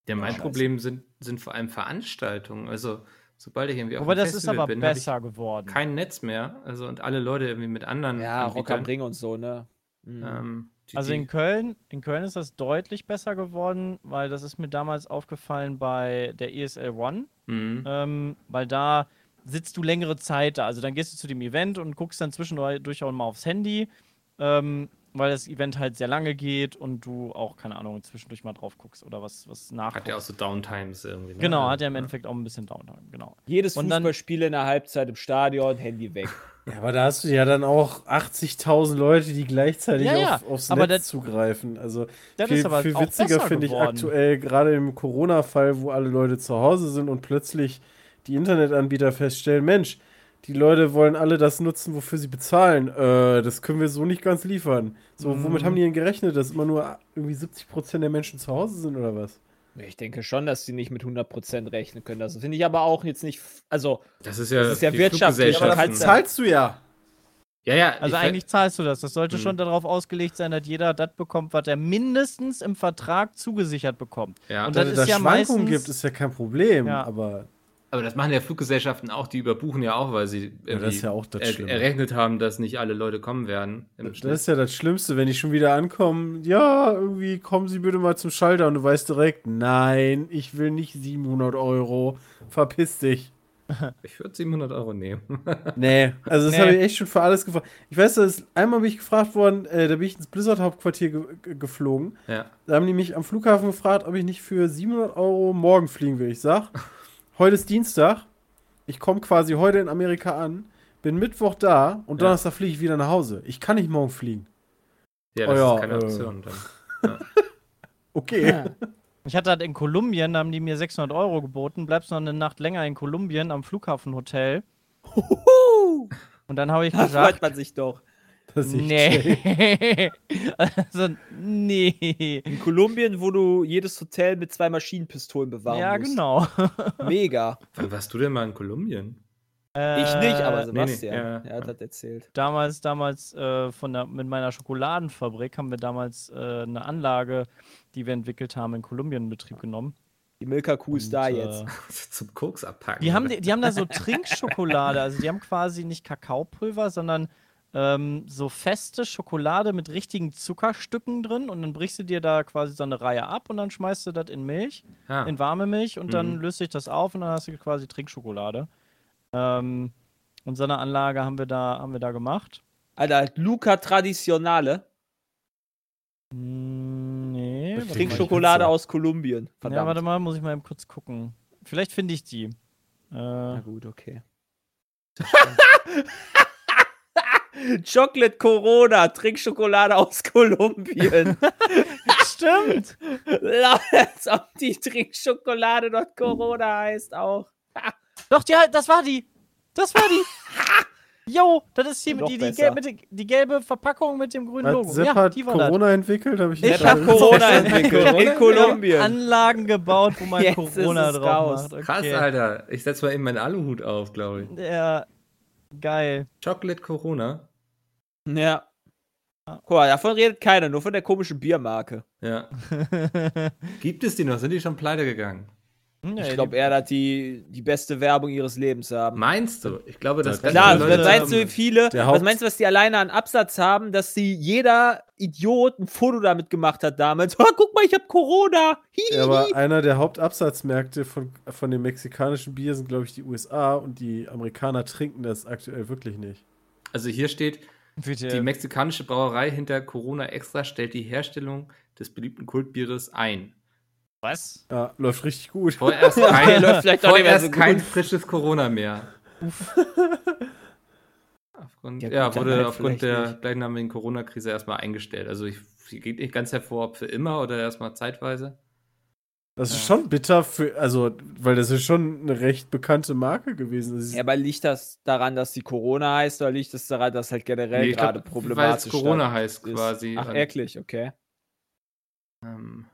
Ja, mein Scheiße. Problem sind, sind vor allem Veranstaltungen. Also, sobald ich irgendwie auf Aber das ist Festival aber bin, besser geworden. kein Netz mehr. Also, und alle Leute irgendwie mit anderen. Ja, Rock am. Ring und so, ne? Mhm. Ähm, die, Also in Köln, in Köln ist das deutlich besser geworden, weil das ist mir damals aufgefallen bei der ESL One, Mhm. ähm, weil da sitzt du längere Zeit da. Also dann gehst du zu dem Event und guckst dann zwischendurch auch mal aufs Handy. Ähm, weil das Event halt sehr lange geht und du auch, keine Ahnung, zwischendurch mal drauf guckst oder was, was nachguckst. Hat ja auch so Downtimes irgendwie. Ne? Genau, hat ja im Endeffekt auch ein bisschen Downtime, genau. Jedes Und dann- Fußballspiel in der Halbzeit im Stadion, Handy weg. Ja, aber da hast du ja dann auch 80.000 Leute, die gleichzeitig Ja, ja, auf, aufs aber Netz das- zugreifen. Also Das viel, ist aber viel witziger finde ich aktuell, gerade im Corona-Fall, wo alle Leute zu Hause sind und plötzlich die Internetanbieter feststellen, Mensch, die Leute wollen alle das nutzen, wofür sie bezahlen. Äh, das können wir so nicht ganz liefern. So, Mhm. womit haben die denn gerechnet, dass immer nur irgendwie 70% der Menschen zu Hause sind oder was? Ich denke schon, dass sie nicht mit 100% rechnen können. Das finde ich aber auch jetzt nicht. Also, Das ist ja, Das ist ja die wirtschaftlich, Aber Fluggesellschaften- dafür zahlst du ja. Ja, ja. Also ich- eigentlich zahlst du das. Das sollte Hm. schon darauf ausgelegt sein, dass jeder das bekommt, was er mindestens im Vertrag zugesichert bekommt. Ja, Und Dass das es ist da ja Schwankungen meistens- gibt, ist ja kein Problem. Ja. Aber aber das machen ja Fluggesellschaften auch, die überbuchen ja auch, weil sie Ja, ja auch er, errechnet haben, dass nicht alle Leute kommen werden. Das ist ja das Schlimmste, wenn die schon wieder ankommen. Ja, irgendwie kommen Sie bitte mal zum Schalter und du weißt direkt, nein, ich will nicht 700 Euro. Verpiss dich. Ich würde 700 Euro nehmen. Nee, also das Nee. habe ich echt schon für alles gefragt. Ich weiß, dass einmal bin ich gefragt worden, äh, da bin ich ins Blizzard-Hauptquartier ge ge geflogen. ja. Da haben die mich am Flughafen gefragt, ob ich nicht für 700 Euro morgen fliegen will. Ich sag, heute ist Dienstag. Ich komme quasi heute in Amerika an, bin Mittwoch da und Ja. Donnerstag fliege ich wieder nach Hause. Ich kann nicht morgen fliegen. Ja, Oh das ja, ist keine äh. Option. Dann. Okay. Ich hatte das in Kolumbien, da haben die mir 600 Euro geboten. Bleibst noch eine Nacht länger in Kolumbien am Flughafenhotel. Huhu, Und dann habe ich da freut gesagt, man sich doch. Das nee. also, nee. In Kolumbien, wo du jedes Hotel mit zwei Maschinenpistolen bewahren Ja, musst. genau. Mega. Wann warst du denn mal in Kolumbien? Ich nicht, aber Äh, Sebastian. nee, ja. er hat das erzählt. damals, damals äh, von der, mit meiner Schokoladenfabrik haben wir damals äh, eine Anlage, die wir entwickelt haben, in Kolumbien in Betrieb genommen. Die Milka-Kuh ist da Und, jetzt. Äh, Zum Koks abpacken. die, haben, die, die haben da so Trinkschokolade, also die haben quasi nicht Kakaopulver, sondern ähm, so feste Schokolade mit richtigen Zuckerstücken drin und dann brichst du dir da quasi so eine Reihe ab und dann schmeißt du das in Milch, ah, in warme Milch und dann Mhm. löst sich das auf und dann hast du quasi Trinkschokolade. Ähm, und so eine Anlage haben wir da, haben wir da gemacht. Alter, Luca Traditionale. Mm, Nee. Trinkschokolade Pizza. aus Kolumbien. Ja, warte Verdammt. mal, muss ich mal eben kurz gucken. Vielleicht finde ich die. Na Äh, gut, okay. Chocolate Corona, Trinkschokolade aus Kolumbien. stimmt! Als ob die Trinkschokolade dort Corona heißt auch. Doch, die, das war die! Das war die! Jo, das ist die, Noch die, die, besser. gel mit, die, gelbe Verpackung mit dem grünen Logo. Sepp Ja, hat die war Corona entwickelt, habe ich Ich nicht hab alle- Corona entwickelt in das. Kolumbien. Anlagen gebaut, wo man Jetzt Corona ist es drauf raus. macht. Okay. Krass, Alter. Ich setze mal eben meinen Aluhut auf, glaube ich. Ja, geil. Chocolate Corona. Ja. Guck mal, davon redet keiner, nur von der komischen Biermarke. Ja. Gibt es die noch? Sind die schon pleite gegangen? Ich glaube eher, dass die die beste Werbung ihres Lebens haben. Meinst du? Ich glaube, dass Ja, ganz Klar, Leute meinst du, wie viele? Was meinst du, was die alleine an Absatz haben, dass sie jeder Idiot ein Foto damit gemacht hat damals? Oh, guck mal, ich habe Corona. Hihihi. Ja, aber einer der Hauptabsatzmärkte von, von dem mexikanischen Bier sind, glaube ich, die USA und die Amerikaner trinken das aktuell wirklich nicht. Also hier steht, Bitte. die mexikanische Brauerei hinter Corona Extra stellt die Herstellung des beliebten Kultbieres ein. Was? Ja, läuft richtig gut. Vorerst kein, läuft vielleicht auch vorerst so kein frisches Corona mehr. Aufgrund, Ja, ja, wurde halt aufgrund vielleicht der nicht. gleichnamigen Corona-Krise erstmal eingestellt. Also ich ich geht nicht ganz hervor, ob für immer oder erstmal zeitweise. Das ist schon bitter für, also, weil das ist schon eine recht bekannte Marke gewesen. Das ist, Ja, aber liegt das daran, dass sie Corona heißt, oder liegt es daran, dass halt generell Nee, gerade glaub, weil problematisch es Corona heißt ist? quasi. Ach, wirklich, okay. ähm,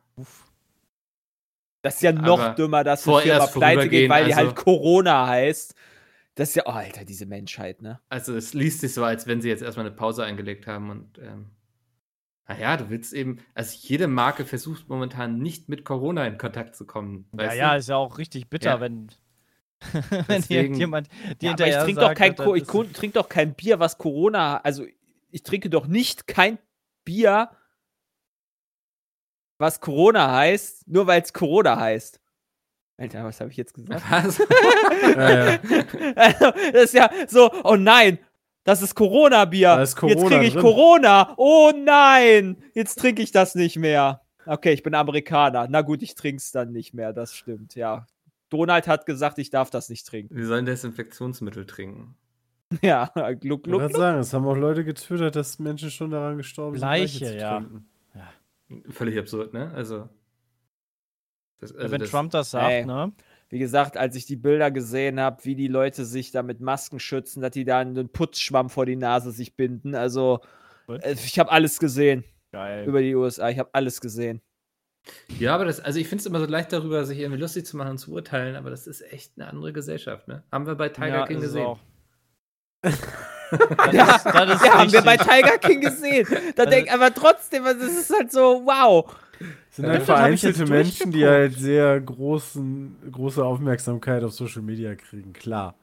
Das ist ja noch Aber dümmer, dass eine Firma pleite geht, weil die also- halt Corona heißt. Das ist ja, oh, Alter, diese Menschheit, ne? Also es liest sich so, als wenn sie jetzt erstmal eine Pause eingelegt haben und ähm, naja, du willst eben, also jede Marke versucht momentan nicht mit Corona in Kontakt zu kommen. Ja, Weißt ja, du? ist ja auch richtig bitter, Ja. wenn, wenn Deswegen- jemand die Ja, aber ich hinterher trinke doch sagt, kein, ich trink doch kein Bier, was Corona, also ich trinke doch nicht kein Bier, was Corona heißt, nur weil es Corona heißt. Alter, was habe ich jetzt gesagt? Was? ja, ja. Also, das ist ja so, oh nein, Das ist Corona-Bier. Ist Jetzt Corona kriege ich drin. Corona. Oh nein. Jetzt trinke ich das nicht mehr. Okay, ich bin Amerikaner. Na gut, ich trinke es dann nicht mehr. Das stimmt, ja. Donald hat gesagt, ich darf das nicht trinken. Wir sollen Desinfektionsmittel trinken. Ja, gluck, Ich gluck, wollte gluck. sagen, es haben auch Leute getwittert, dass Menschen schon daran gestorben Bleiche, sind. Bleiche zu ja. trinken. Völlig absurd, ne? Also. Das, also wenn das, Trump das sagt, Ey. ne? Wie gesagt, als ich die Bilder gesehen habe, wie die Leute sich da mit Masken schützen, dass die da einen Putzschwamm vor die Nase sich binden. Also, Gut. äh, ich habe alles gesehen Geil. über die USA. Ich habe alles gesehen. Ja, aber das, also ich finde es immer so leicht darüber, sich irgendwie lustig zu machen und zu urteilen, aber das ist echt eine andere Gesellschaft, ne? Haben wir bei Tiger Ja, King gesehen. Das ist, das ist Ja, haben wir bei. Tiger King gesehen. Da Also- denk aber trotzdem, das ist halt so, wow. Es sind Ja, halt vereinzelte Menschen, die halt sehr großen, große Aufmerksamkeit auf Social Media kriegen, klar.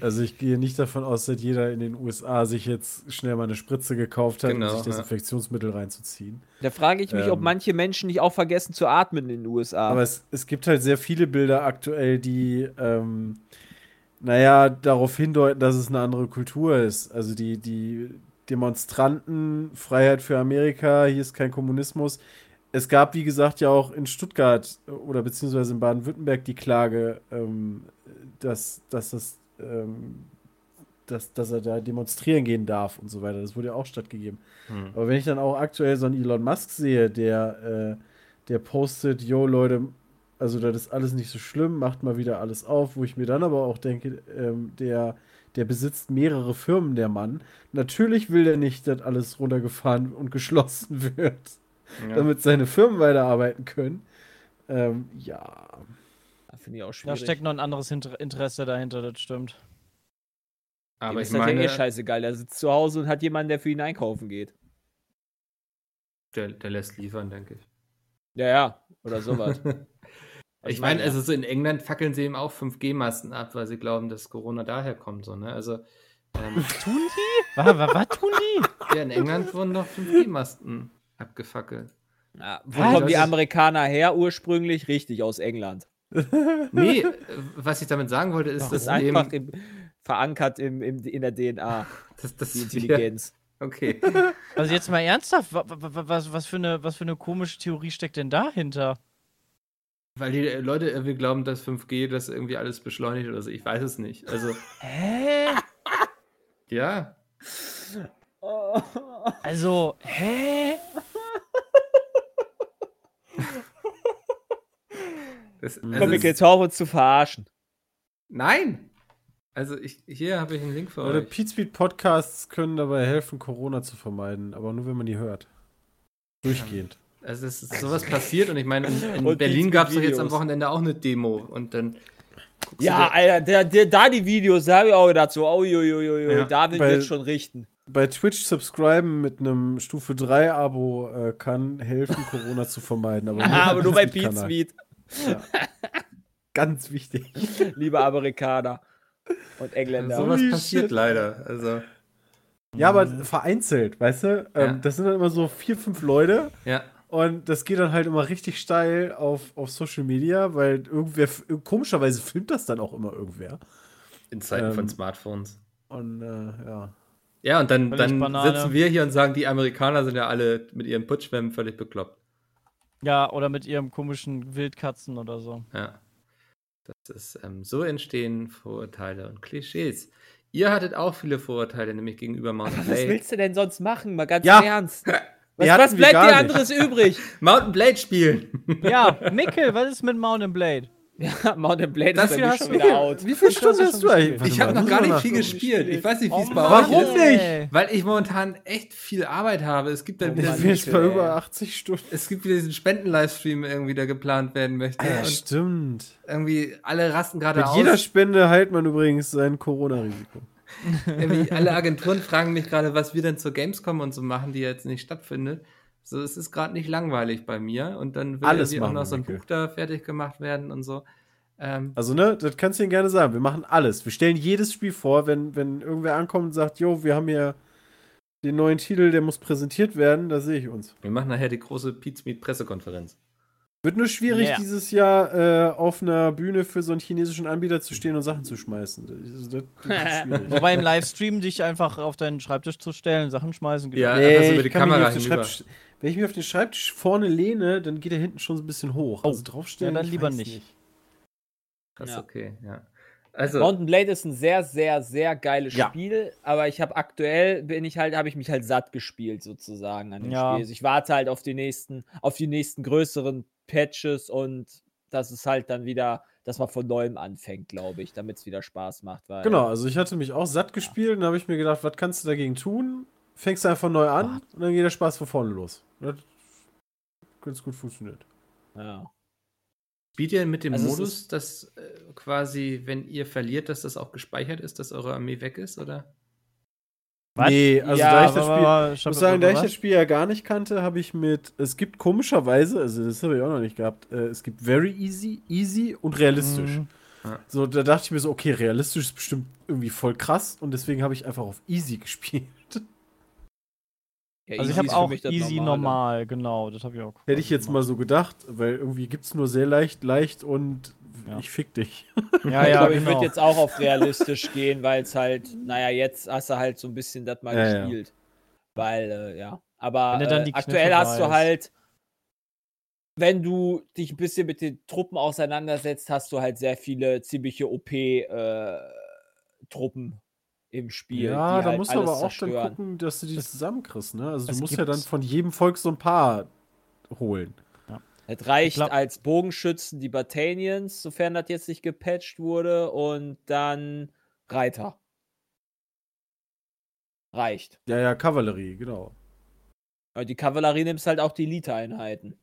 Also ich gehe nicht davon aus, dass jeder in den USA sich jetzt schnell mal eine Spritze gekauft hat, Genau, um sich ja. Desinfektionsmittel reinzuziehen. Da frage ich mich, ob Ähm. manche Menschen nicht auch vergessen zu atmen in den USA. Aber es, es gibt halt sehr viele Bilder aktuell, die, ähm, naja, darauf hindeuten, dass es eine andere Kultur ist. Also die, die Demonstranten, Freiheit für Amerika, hier ist kein Kommunismus. Es gab, wie gesagt, ja auch in Stuttgart oder beziehungsweise in Baden-Württemberg die Klage, ähm, dass, dass, das, ähm, dass, dass er da demonstrieren gehen darf und so weiter. Das wurde ja auch stattgegeben. Hm. Aber wenn ich dann auch aktuell so einen Elon Musk sehe, der, äh, der postet, yo Leute, also das ist alles nicht so schlimm, macht mal wieder alles auf, wo ich mir dann aber auch denke, ähm, der, der besitzt mehrere Firmen, der Mann. Natürlich will der nicht, dass alles runtergefahren und geschlossen wird, Ja. damit seine Firmen weiterarbeiten können. Ähm, ja. Finde ich auch Da schwierig. steckt noch ein anderes Inter Interesse dahinter, das stimmt. Dem aber ist ich das ja meine, eh scheißegal. Der sitzt zu Hause und hat jemanden, der für ihn einkaufen geht. der, der lässt liefern, denke ich. Ja, ja. Oder sowas. ich meine, also so in England fackeln sie eben auch 5G-Masten ab, weil sie glauben, dass Corona daher kommt. So, ne? Also ähm, Tun die? Was, was, was tun die? ja, in England wurden doch 5G-Masten abgefackelt. Ja, wo Was? kommen die Das Amerikaner her ursprünglich? Richtig, aus England. Nee, äh, was ich damit sagen wollte, ist, Das dass ist einfach eben, im, verankert im, im, in der DNA, dass, dass die wir- Intelligenz. Okay. Also jetzt mal ernsthaft, wa- wa- wa- was, was, für eine, was für eine komische Theorie steckt denn dahinter? Weil die Leute irgendwie glauben, dass 5G das irgendwie alles beschleunigt oder so. Ich weiß es nicht. Also, Hä? ja. Also, hä? Das, Komm, also jetzt hör auf uns zu verarschen. nein! Also, ich, hier habe ich einen Link für Leute, euch. Pete Speed Podcasts können dabei helfen, Corona zu vermeiden, aber nur wenn man die hört. Durchgehend. Also, es ist sowas passiert und ich meine, in, in Berlin gab es doch jetzt am. Wochenende auch eine Demo und dann. Ja, dir- Alter, der, der, da die Videos, da habe ich auch gedacht, so, oh, jo, jo, jo, jo, Ja, da will ich weil- jetzt schon richten. Bei Twitch subscriben mit einem Stufe 3 Abo äh, kann helfen, Corona zu vermeiden. Aber, Ah, aber nur bei Pete Speed, Ganz wichtig. liebe Amerikaner und Engländer. sowas Holy passiert shit. leider. Also, Ja, aber vereinzelt, weißt du? Ähm, Ja. Das sind dann immer so vier, fünf Leute ja. Und das geht dann halt immer richtig steil auf, auf Social Media, weil irgendwer, komischerweise filmt das dann auch immer irgendwer. In Zeiten Ähm, von Smartphones. Und äh, ja. Ja, und dann, Völlig dann Banane. sitzen wir hier und sagen, die Amerikaner sind ja alle mit ihren Putschwämmen völlig bekloppt. Ja, oder mit ihrem komischen Wildkatzen oder so. Ja. Das ist, ähm, so entstehen Vorurteile und Klischees. Ihr hattet auch viele Vorurteile, nämlich gegenüber Mountain Was willst du denn sonst machen? Mal ganz Ja. Ernst. Was, was bleibt dir nicht. anderes übrig? Mountain Blade spielen! Ja, Mikkel, was ist mit Mountain Blade? Ja, Mountain Blade Das ist bei hast schon wieder out. Wie viele Stunden hast du eigentlich? ich habe noch gar nicht viel gespielt. Ich weiß nicht, wie es bei Mann, euch Warum ist. nicht? ey. Weil ich momentan echt viel Arbeit habe. Es gibt dann Oh wieder, Mann. Bei über 80 Stunden. es gibt wieder diesen Spenden-Livestream irgendwie, der geplant werden möchte. Ja, stimmt. irgendwie alle rasten gerade Mit aus. jeder Spende heilt man übrigens sein Corona-Risiko. Alle Agenturen fragen mich gerade, was wir denn zur Gamescom und so machen, die jetzt nicht stattfindet. So, es ist gerade nicht langweilig bei mir und dann will Alles irgendwie auch machen noch so ein. Buch da fertig gemacht werden und so. Ähm, Also, ne, das kannst du ihnen gerne sagen. Wir machen alles. Wir stellen jedes Spiel vor, wenn, wenn irgendwer ankommt und sagt, jo, wir haben hier den neuen Titel, der muss präsentiert werden, da sehe ich uns. wir machen nachher die große Pete Smith Pressekonferenz. Wird nur schwierig, Ja. dieses Jahr äh, auf einer Bühne für so einen chinesischen Anbieter zu stehen und Sachen zu schmeißen. Das, das, das ist schwierig. Wobei im Livestream dich einfach auf deinen Schreibtisch zu stellen, Sachen schmeißen. geht Ja, auch. einfach so über die Kamera hinüber. Wenn ich mich auf den Schreibtisch vorne lehne, dann geht er hinten schon so ein bisschen hoch. Oh. Also draufstellen. Ja, dann lieber weiß nicht. Das ist Ja. okay, ja. Also, Mountain Blade ist ein sehr, sehr, sehr geiles Ja. Spiel, aber ich habe aktuell bin ich halt, habe ich mich halt satt gespielt sozusagen an dem Ja. Spiel. Also ich warte halt auf die nächsten, auf die nächsten größeren Patches und das ist halt dann wieder, dass man von neuem anfängt, glaube ich, damit es wieder Spaß macht. Weil, Genau, also ich hatte mich auch satt gespielt und da habe ich mir gedacht, was kannst du dagegen tun? Fängst du einfach neu an und dann geht der Spaß von vorne los. Das hat ganz gut funktioniert. Ja. spielt ihr mit dem Also Modus, dass äh, quasi, wenn ihr verliert, dass das auch gespeichert ist, dass eure Armee weg ist, oder? Was? Nee, also Ja, da ich das Spiel, aber- ich muss sagen, da ich das Spiel ja gar nicht kannte, habe ich mit, es gibt komischerweise, also das habe ich auch noch nicht gehabt, äh, es gibt very easy, easy und realistisch. Mhm. So, da dachte ich mir so, okay, realistisch ist bestimmt irgendwie voll krass und deswegen habe ich einfach auf easy gespielt. Ja, Also ich easy habe auch easy Normale. normal, genau, das habe ich auch. Hätte ich jetzt mal so gedacht, weil irgendwie gibt es nur sehr leicht, leicht und Ja. ich fick dich. Ja, ich ja, ich genau. würde jetzt auch auf realistisch gehen, weil es halt, naja, jetzt hast du halt so ein bisschen das mal Ja, ja. gespielt. Weil, äh, ja. Aber du dann äh, die aktuell Kniffe hast du weißt. halt, wenn du dich ein bisschen mit den Truppen auseinandersetzt, hast du halt sehr viele ziemliche OP-Truppen im Spiel. ja, da halt musst du aber auch dann zerstören. gucken, dass du die zusammenkriegst, ne? Also du es musst ja dann von jedem Volk so ein paar holen. Es reicht glaub- als Bogenschützen die Batanians, sofern das jetzt nicht gepatcht wurde, und dann Reiter. Reicht. Ja, ja, Kavallerie, genau. Aber die Kavallerie nimmst halt auch die Elite-Einheiten.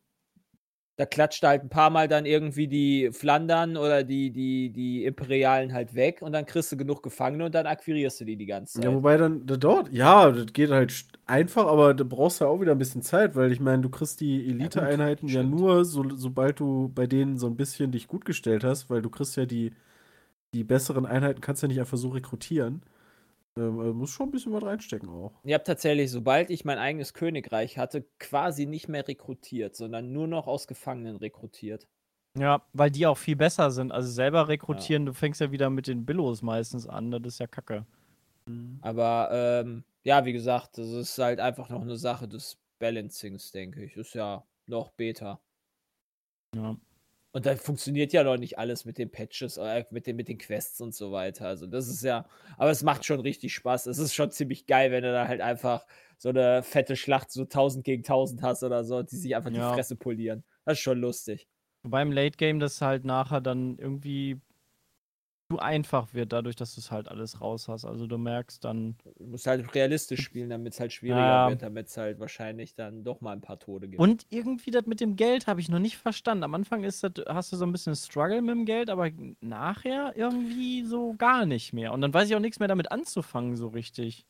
Da klatscht halt ein paar Mal dann irgendwie die Flandern oder die, die, die Imperialen halt weg und dann kriegst du genug Gefangene und dann akquirierst du die die ganze Zeit. Ja, wobei dann da dort, ja, das geht halt einfach, aber da brauchst du ja auch wieder ein bisschen Zeit, weil ich meine, du kriegst die Elite-Einheiten ja, stimmt. nur, so, sobald du bei denen so ein bisschen dich gut gestellt hast, weil du kriegst ja die, die besseren Einheiten, kannst ja nicht einfach so rekrutieren. Ähm, muss schon ein bisschen was reinstecken auch. Ich habe tatsächlich, sobald ich mein eigenes Königreich hatte, quasi nicht mehr rekrutiert, sondern nur noch aus Gefangenen rekrutiert. Ja, weil die auch viel besser sind. Also selber rekrutieren, du fängst ja wieder mit den Billos meistens an, das ist ja kacke. Aber ähm, ja, wie gesagt, das ist halt einfach noch eine Sache des Balancings, denke ich. Ist ja noch Beta. Ja. Und da funktioniert ja noch nicht alles mit den Patches, äh, mit, den, mit den Quests und so weiter. Also das ist ja, aber es macht schon richtig Spaß. Es ist schon ziemlich geil, wenn du da halt einfach so eine fette Schlacht, so 1000 gegen 1000 hast oder so, die sich einfach Ja. die Fresse polieren. Das ist schon lustig. Wobei im Late Game das halt nachher dann irgendwie zu einfach wird, dadurch, dass du es halt alles raus hast. Also du merkst dann, Du musst halt realistisch spielen, damit es halt schwieriger Ja. wird, damit es halt wahrscheinlich dann doch mal ein paar Tode gibt. Und irgendwie das mit dem Geld habe ich noch nicht verstanden. Am Anfang ist das, hast du so ein bisschen Struggle mit dem Geld, aber nachher irgendwie so gar nicht mehr. Und dann weiß ich auch nichts mehr damit anzufangen, so richtig.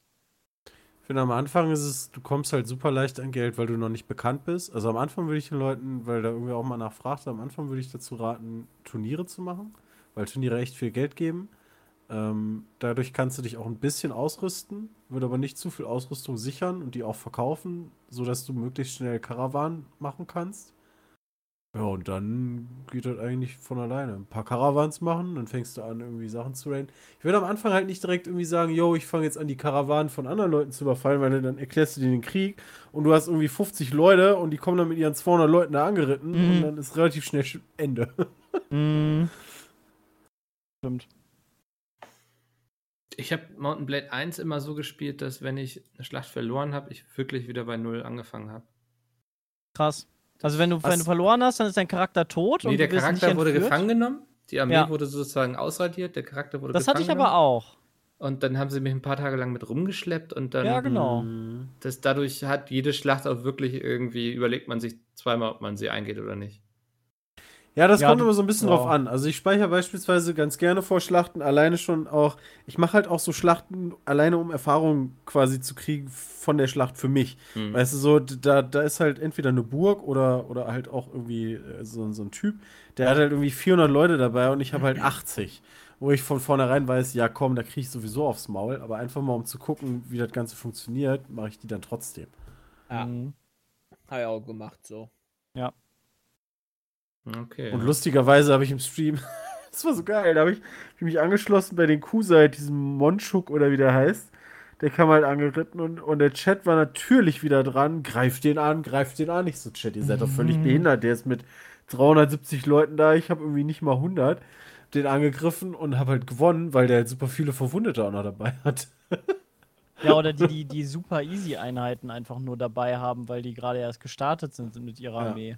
Ich finde, am Anfang ist es, du kommst halt super leicht an Geld, weil du noch nicht bekannt bist. Also am Anfang würde ich den Leuten, weil da irgendwie auch mal nachfragte, am Anfang würde ich dazu raten, Turniere zu machen, weil Turniere echt viel Geld geben. Ähm, dadurch kannst du dich auch ein bisschen ausrüsten, würde aber nicht zu viel Ausrüstung sichern und die auch verkaufen, sodass du möglichst schnell Karawan machen kannst. Ja, und dann geht das eigentlich von alleine. Ein paar Caravans machen, dann fängst du an, irgendwie Sachen zu raiden. Ich würde am Anfang halt nicht direkt irgendwie sagen, yo, ich fange jetzt an, die Karawanen von anderen Leuten zu überfallen, weil dann erklärst du dir den Krieg und du hast irgendwie 50 Leute und die kommen dann mit ihren 200 Leuten da angeritten Mhm. und dann ist relativ schnell Sch- Ende. Mhm. Stimmt. Ich habe Mountain Blade 1 immer so gespielt, dass wenn ich eine Schlacht verloren habe, ich wirklich wieder bei Null angefangen habe. Krass. Also wenn du, Was- wenn du verloren hast, dann ist dein Charakter tot Nee, und der Charakter nicht wurde gefangen genommen, die Armee Ja. wurde sozusagen ausradiert, der Charakter wurde Das hatte ich aber auch. Und dann haben sie mich ein paar Tage lang mit rumgeschleppt und dann Ja, genau. Mhm. das, dadurch hat jede Schlacht auch wirklich irgendwie, überlegt man sich zweimal, ob man sie eingeht oder nicht. Ja, das Ja, kommt immer so ein bisschen ja. drauf an. Also ich speichere beispielsweise ganz gerne vor Schlachten, alleine schon auch, ich mache halt auch so Schlachten alleine, um Erfahrung quasi zu kriegen von der Schlacht für mich. Hm. Weißt du, so, da, da ist halt entweder eine Burg oder, oder halt auch irgendwie äh, so, so ein Typ, der hat halt irgendwie 400 Leute dabei und ich habe halt 80. Wo ich von vornherein weiß, ja komm, da kriege ich sowieso aufs Maul, aber einfach mal um zu gucken, wie das Ganze funktioniert, mache ich die dann trotzdem. Ja. Mhm. Habe ich auch gemacht so. Okay. Und lustigerweise habe ich im Stream, das war so geil, da habe ich mich angeschlossen bei den Kusai, diesem Monchuk oder wie der heißt. Der kam halt angeritten und, und der Chat war natürlich wieder dran. Greift den an, greift den an. Ich so, Chat, ihr seid doch völlig behindert. Der ist mit 370 Leuten da. Ich habe irgendwie nicht mal 100 den angegriffen und habe halt gewonnen, weil der halt super viele Verwundete auch noch dabei hat. Ja, oder die, die, die super easy Einheiten einfach nur dabei haben, weil die gerade erst gestartet sind mit ihrer Ja.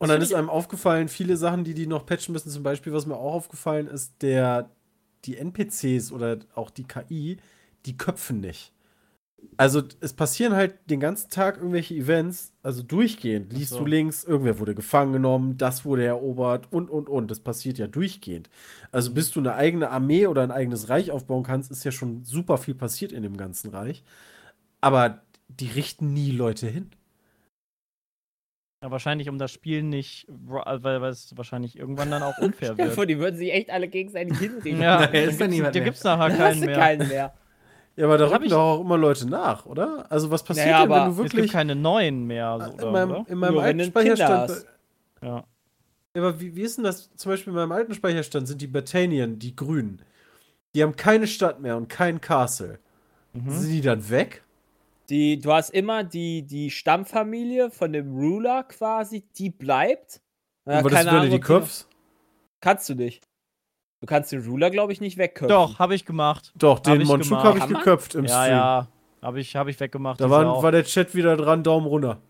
Und dann ist einem aufgefallen, viele Sachen, die die noch patchen müssen, zum Beispiel, was mir auch aufgefallen ist, der, die NPCs oder auch die KI, die köpfen nicht. Also es passieren halt den ganzen Tag irgendwelche Events, also durchgehend. Liest Ach du so. links, irgendwer wurde gefangen genommen, das wurde erobert und, und, und. Das passiert ja durchgehend. Also bis du eine eigene Armee oder ein eigenes Reich aufbauen kannst, ist ja schon super viel passiert in dem ganzen Reich. Aber die richten nie Leute hin. Ja, wahrscheinlich um das Spiel nicht, weil, weil es wahrscheinlich irgendwann dann auch unfair wird. Davon, die würden sich echt alle gegenseitig hinrichten. Ja, ist da dann niemand gibt's, da mehr. gibt's nachher keinen mehr. keinen mehr. Ja, aber da rücken doch auch immer Leute nach, oder? Also was passiert Naja, denn, wenn aber du Es gibt wirklich keine neuen mehr, so, in meinem, oder? in meinem Nur alten Speicherstand. Ja. Ja, aber wie, wie ist denn das? Zum Beispiel in meinem alten Speicherstand sind die Batanien, die Grünen. Die haben keine Stadt mehr und kein Castle. Mhm. Sind die dann weg? Die, du hast immer die, die Stammfamilie von dem Ruler quasi, die bleibt. Ja, Aber das keine wenn du Ahnung, die ob köpfst? Kannst du nicht. Du kannst den Ruler, glaube ich, nicht wegköpfen. Doch, habe ich gemacht. Doch, den Monchuk habe ich geköpft im Ja, Stream. ja. Habe ich, hab ich weggemacht. Da war, war der Chat wieder dran, Daumen runter.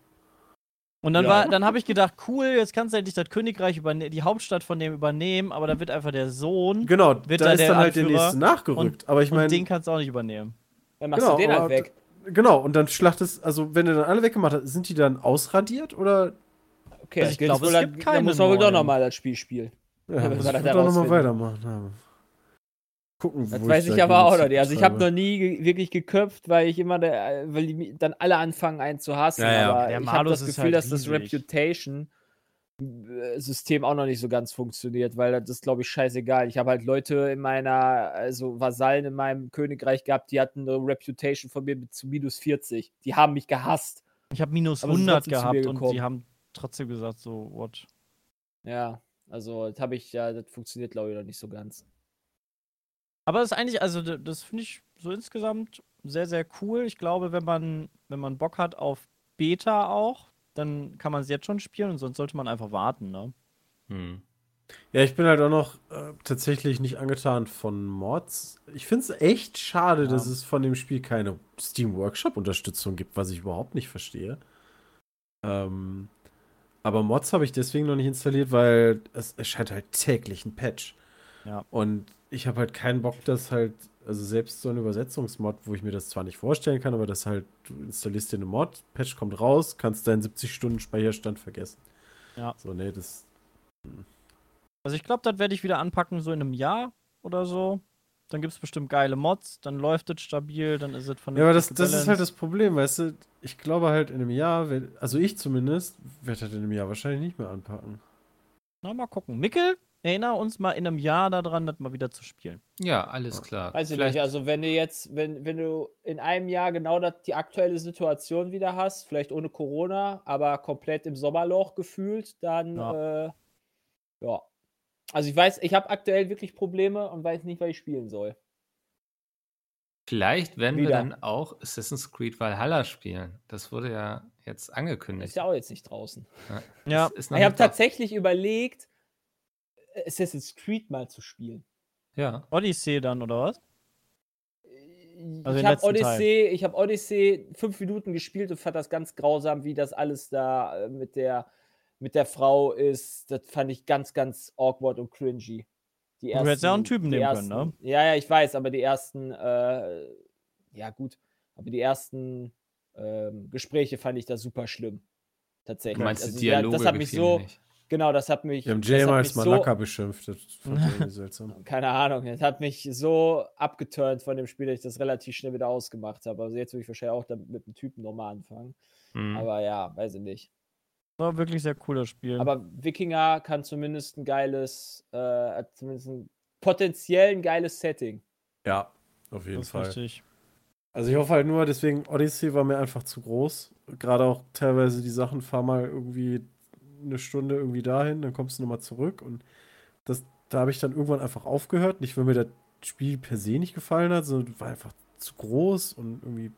Und dann, Ja. war, dann habe ich gedacht, cool, jetzt kannst du endlich das Königreich überne die Hauptstadt von dem übernehmen, aber da wird einfach der Sohn Genau, Wird da da ist der dann halt der Anführer nächste nachgerückt. aber ich und meine, den kannst du auch nicht übernehmen. Dann machst genau, du den halt weg. Genau, und dann schlachtest, also wenn du dann alle weggemacht hast, sind die dann ausradiert oder? Okay, Also das ich glaube, wohl es dann- gibt dann keine muss man wohl doch nochmal das Spiel spielen. Ja, Ja, muss ich das doch nochmal weitermachen. Ja. Gucken, Das wo weiß ich da aber auch Genozid noch nicht. Also ich habe noch nie ge wirklich geköpft, weil ich immer, der, weil die dann alle anfangen, einen zu hassen. Ja, ja. Aber Der ich habe das Gefühl, halt dass das riesig. Reputation-System auch noch nicht so ganz funktioniert, weil das ist, glaube ich, scheißegal. Ich habe halt Leute in meiner, also Vasallen in meinem Königreich gehabt, die hatten eine Reputation von mir mit zu minus 40. Die haben mich gehasst. Ich habe minus Aber sind 100 trotzdem zu gehabt und die haben trotzdem gesagt, so, what? Ja, also das habe ich ja, das funktioniert, glaube ich, noch nicht so ganz. Aber das ist eigentlich, also das finde ich so insgesamt sehr, sehr cool. Ich glaube, wenn man, wenn man Bock hat auf Beta auch, dann kann man es jetzt schon spielen und sonst sollte man einfach warten, ne? Hm. Ja, ich bin halt auch noch äh, tatsächlich nicht angetan von Mods. Ich finde es echt schade, Ja. dass es von dem Spiel keine Steam Workshop-Unterstützung gibt, was ich überhaupt nicht verstehe. Ähm, aber Mods habe ich deswegen noch nicht installiert, weil es erscheint halt täglich ein Patch. Ja. Und ich habe halt keinen Bock, dass halt, also selbst so ein Übersetzungsmod, wo ich mir das zwar nicht vorstellen kann, aber das halt, du installierst dir eine Mod, Patch kommt raus, kannst deinen 70 Stunden Speicherstand vergessen. Ja. So, nee, das Also ich glaube, das werde ich wieder anpacken, so in einem Jahr oder so. Dann gibt es bestimmt geile Mods, dann läuft es stabil, dann ist es von Ja, aber das, das ist halt das Problem, weißt du? Ich glaube halt in einem Jahr, also ich zumindest, werde halt in einem Jahr wahrscheinlich nicht mehr anpacken. Na, mal gucken. Mickel, erinnere uns mal in einem Jahr daran, das mal wieder zu spielen. Ja, alles klar. Weiß ich Vielleicht- nicht, also wenn du jetzt, wenn, wenn du in einem Jahr genau das, die aktuelle Situation wieder hast, vielleicht ohne Corona, aber komplett im Sommerloch gefühlt, dann ja. Äh, ja. Also ich weiß, ich habe aktuell wirklich Probleme und weiß nicht, was ich spielen soll. Vielleicht werden wir Wieder. dann auch Assassin's Creed Valhalla spielen. Das wurde ja jetzt angekündigt. Ist ja auch jetzt nicht draußen. Ja. Noch Ich habe tatsächlich überlegt, Assassin's Creed mal zu spielen. Ja. Odyssey dann, oder was? Also den ich habe letzten Teil. Odyssey, ich habe Odyssey fünf Minuten gespielt und fand das ganz grausam, wie das alles da äh, mit der mit der Frau ist. Das fand ich ganz, ganz awkward und cringy. Die Du hättest ja auch einen Typen die nehmen ersten, können, ne? Ja, ja, ich weiß, aber die ersten, äh, ja gut, aber die ersten ähm, Gespräche fand ich da super schlimm. Tatsächlich. Du meinst Also, die ja, Dialoge das hat mich so, nicht. Genau, das hat mich. Wir haben das Jay als so- Malaka beschimpft. Das fand seltsam. keine Ahnung, es hat mich so abgeturnt von dem Spiel, dass ich das relativ schnell wieder ausgemacht habe. Also jetzt würde ich wahrscheinlich auch damit mit dem Typen nochmal anfangen. Hm. Aber ja, weiß ich nicht. War wirklich sehr cooles Spiel. Aber Wikinger kann zumindest ein geiles, äh, hat zumindest ein potenziell ein geiles Setting. Ja, auf jeden das ist Fall. richtig. Also ich hoffe halt nur, deswegen Odyssey war mir einfach zu groß. Gerade auch teilweise die Sachen, fahr mal irgendwie eine Stunde irgendwie dahin, dann kommst du nochmal zurück und das, da habe ich dann irgendwann einfach aufgehört. Nicht, weil mir das Spiel per se nicht gefallen hat, sondern war einfach zu groß und irgendwie.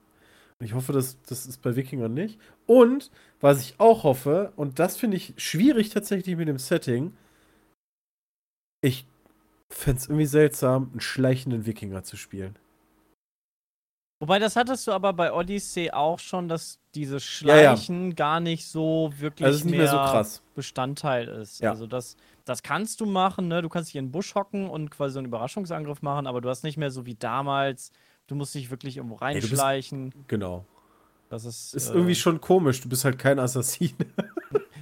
Ich hoffe, dass das ist bei Wikingern nicht. Und was ich auch hoffe, und das finde ich schwierig tatsächlich mit dem Setting, ich fände es irgendwie seltsam, einen schleichenden Wikinger zu spielen. Wobei, das hattest du aber bei Odyssey auch schon, dass dieses Ja, ja. Schleichen gar nicht so wirklich Also nicht mehr so krass. Bestandteil ist. Ja. Also das, das kannst du machen, ne? Du kannst dich in den Busch hocken und quasi so einen Überraschungsangriff machen, aber du hast nicht mehr so wie damals, du musst dich wirklich irgendwo du bist- reinschleichen. Genau. das ist, Ist äh, irgendwie schon komisch, du bist halt kein Assassin.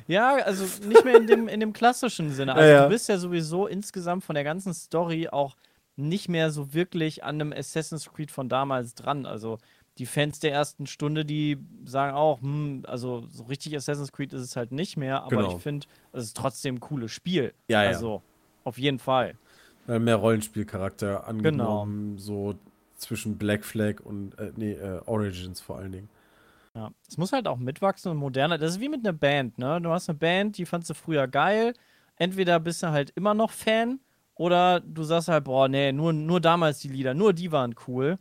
Ja, also nicht mehr in dem, in dem klassischen Sinne. Also Ja, ja. du bist ja sowieso insgesamt von der ganzen Story auch nicht mehr so wirklich an einem Assassin's Creed von damals dran. Also die Fans der ersten Stunde, die sagen auch, hm, also so richtig Assassin's Creed ist es halt nicht mehr, aber Genau. ich finde, es ist trotzdem ein cooles Spiel. Ja, ja. Also auf jeden Fall. Mehr Rollenspielcharakter Genau. angenommen, so zwischen Black Flag und äh, nee, äh, Origins vor allen Dingen. Ja. Es muss halt auch mitwachsen und moderner. Das ist wie mit einer Band, ne? Du hast eine Band, die fandst du früher geil. Entweder bist du halt immer noch Fan oder du sagst halt, boah, nee, nur, nur damals die Lieder, nur die waren cool.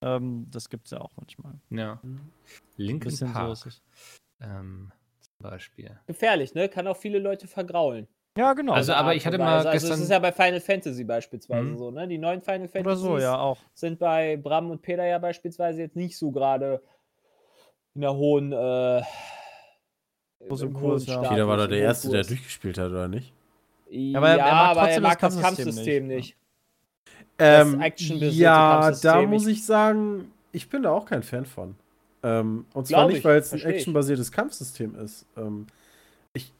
Ähm, das gibt's ja auch manchmal. Ja. Ein Linkin so Park ist es. ähm, zum Beispiel. Gefährlich, ne? Kann auch viele Leute vergraulen. Ja, genau. Also, aber ich hatte mal Also, gestern. das ist ja bei Final Fantasy beispielsweise Mhm. so, ne? Die neuen Final Fantasy oder so, ja, auch. sind bei Bram und Peter ja beispielsweise jetzt nicht so gerade in der hohen äh, Kurs, ja. Status, Jeder war da der hohen Erste, der durchgespielt hat, oder nicht? Ja, aber er- er mag aber er mag das Kampfsystem nicht, nicht. Ähm, Das actionbasierte ja, Kampfsystem, da muss ich sagen, ich bin da auch kein Fan von. Ähm, und zwar nicht, ich, weil es ein actionbasiertes Kampfsystem ist. Ähm, ich,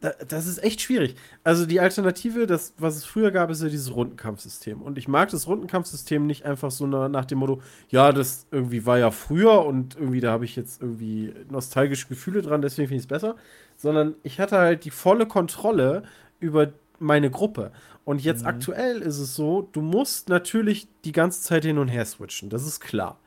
da, das ist echt schwierig. Also die Alternative, das, was es früher gab, ist ja dieses Rundenkampfsystem. Und ich mag das Rundenkampfsystem nicht einfach so na- nach dem Motto, ja, das irgendwie war ja früher und irgendwie da habe ich jetzt irgendwie nostalgische Gefühle dran, deswegen finde ich es besser. Sondern ich hatte halt die volle Kontrolle über meine Gruppe. Und jetzt Mhm. aktuell ist es so, du musst natürlich die ganze Zeit hin und her switchen, das ist klar.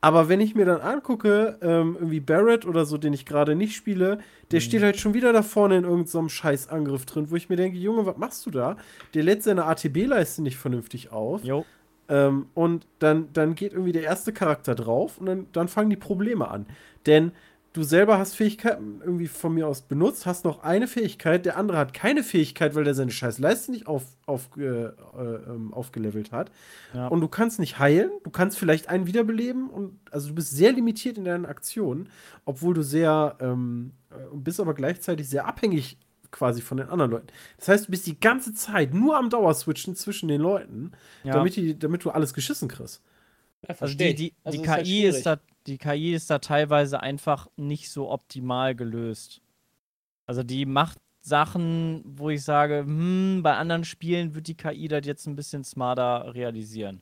Aber wenn ich mir dann angucke, ähm, irgendwie Barrett oder so, den ich gerade nicht spiele, der steht halt schon wieder da vorne in irgendeinem so Scheißangriff drin, wo ich mir denke, Junge, was machst du da? Der lädt seine ATB-Leiste nicht vernünftig auf. Jo. Ähm, und dann, dann geht irgendwie der erste Charakter drauf und dann, dann fangen die Probleme an. Denn du selber hast Fähigkeiten irgendwie von mir aus benutzt, hast noch eine Fähigkeit, der andere hat keine Fähigkeit, weil der seine scheiß Leiste nicht auf, auf, äh, äh, ähm, aufgelevelt hat. Ja. Und du kannst nicht heilen, du kannst vielleicht einen wiederbeleben und also du bist sehr limitiert in deinen Aktionen, obwohl du sehr ähm, äh, bist aber gleichzeitig sehr abhängig quasi von den anderen Leuten. Das heißt, du bist die ganze Zeit nur am Dauerswitchen zwischen den Leuten, Ja. damit, die, damit du alles geschissen kriegst. Ja, Also die, die, Also die ist halt KI ist da, die KI ist da teilweise einfach nicht so optimal gelöst. Also die macht Sachen, wo ich sage, hm, bei anderen Spielen wird die KI das jetzt ein bisschen smarter realisieren.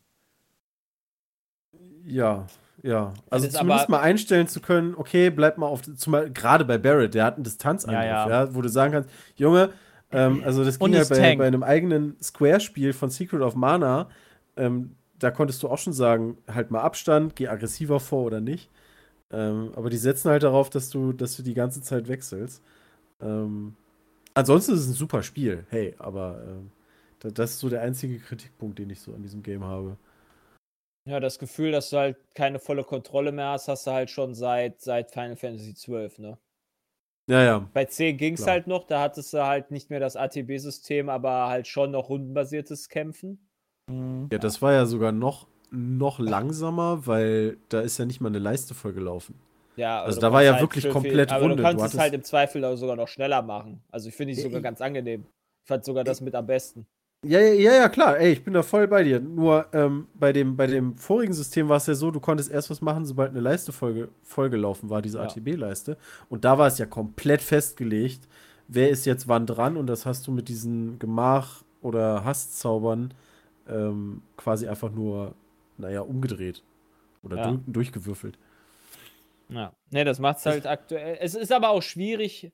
Ja, ja. Also zumindest aber- mal einstellen zu können, okay, bleib mal auf, zumal gerade bei Barrett, der hat einen Distanzangriff, Ja, ja, ja. wo du sagen kannst, Junge, ähm, also das ging ja ist bei, bei einem eigenen Square-Spiel von Secret of Mana, ähm, da konntest du auch schon sagen, halt mal Abstand, geh aggressiver vor oder nicht. Ähm, aber die setzen halt darauf, dass du, dass du die ganze Zeit wechselst. Ähm, ansonsten ist es ein super Spiel, hey, aber da, das ist so der einzige Kritikpunkt, den ich so an diesem Game habe. Ja, das Gefühl, dass du halt keine volle Kontrolle mehr hast, hast du halt schon seit, seit Final Fantasy XII, ne? Ja, ja. Bei 10 ging es halt noch, da hattest du halt nicht mehr das ATB-System, aber halt schon noch rundenbasiertes Kämpfen. Hm. Ja, das war ja sogar noch, noch langsamer, weil da ist ja nicht mal eine Leiste vollgelaufen. Ja, Also du da war ja halt wirklich komplett viel, aber Runde. Du Du kannst es hattest- halt im Zweifel auch sogar noch schneller machen. Also ich finde es sogar ganz angenehm. Ich fand sogar das mit am besten. Ja, ja, ja, ja, klar, ey, ich bin da voll bei dir. Nur ähm, bei, dem, bei dem vorigen System war es ja so, du konntest erst was machen, sobald eine Leiste vollge vollgelaufen war, diese Ja. ATB-Leiste. Und da war es ja komplett festgelegt, wer ist jetzt wann dran und das hast du mit diesen Gemach- oder Hasszaubern ähm, quasi einfach nur, naja, umgedreht. Oder Ja. durch, durchgewürfelt. Ja. Ne, das macht es halt aktuell. Es ist aber auch schwierig,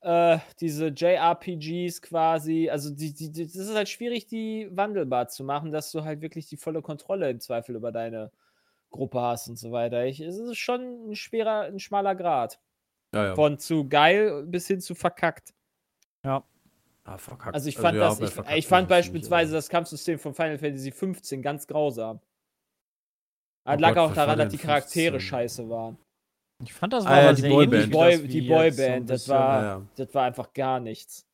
äh, diese JRPGs quasi, also die, die, die, das ist halt schwierig, die wandelbar zu machen, dass du halt wirklich die volle Kontrolle im Zweifel über deine Gruppe hast und so weiter. Ich, es ist schon ein schwerer, ein schmaler Grad. Ja, ja. Von zu geil bis hin zu verkackt. Ah, verkackt. Also ich fand ja, das, bei ich, ich fand nicht, beispielsweise aber- das Kampfsystem von Final Fantasy 15 ganz grausam. Das Oh lag Gott, auch daran, dass die Charaktere 15? scheiße waren. Ich fand das war Ah, ja, aber die Boyband. Die, Boy, das, die jetzt so Boyband, das war, Ja, ja. das war einfach gar nichts.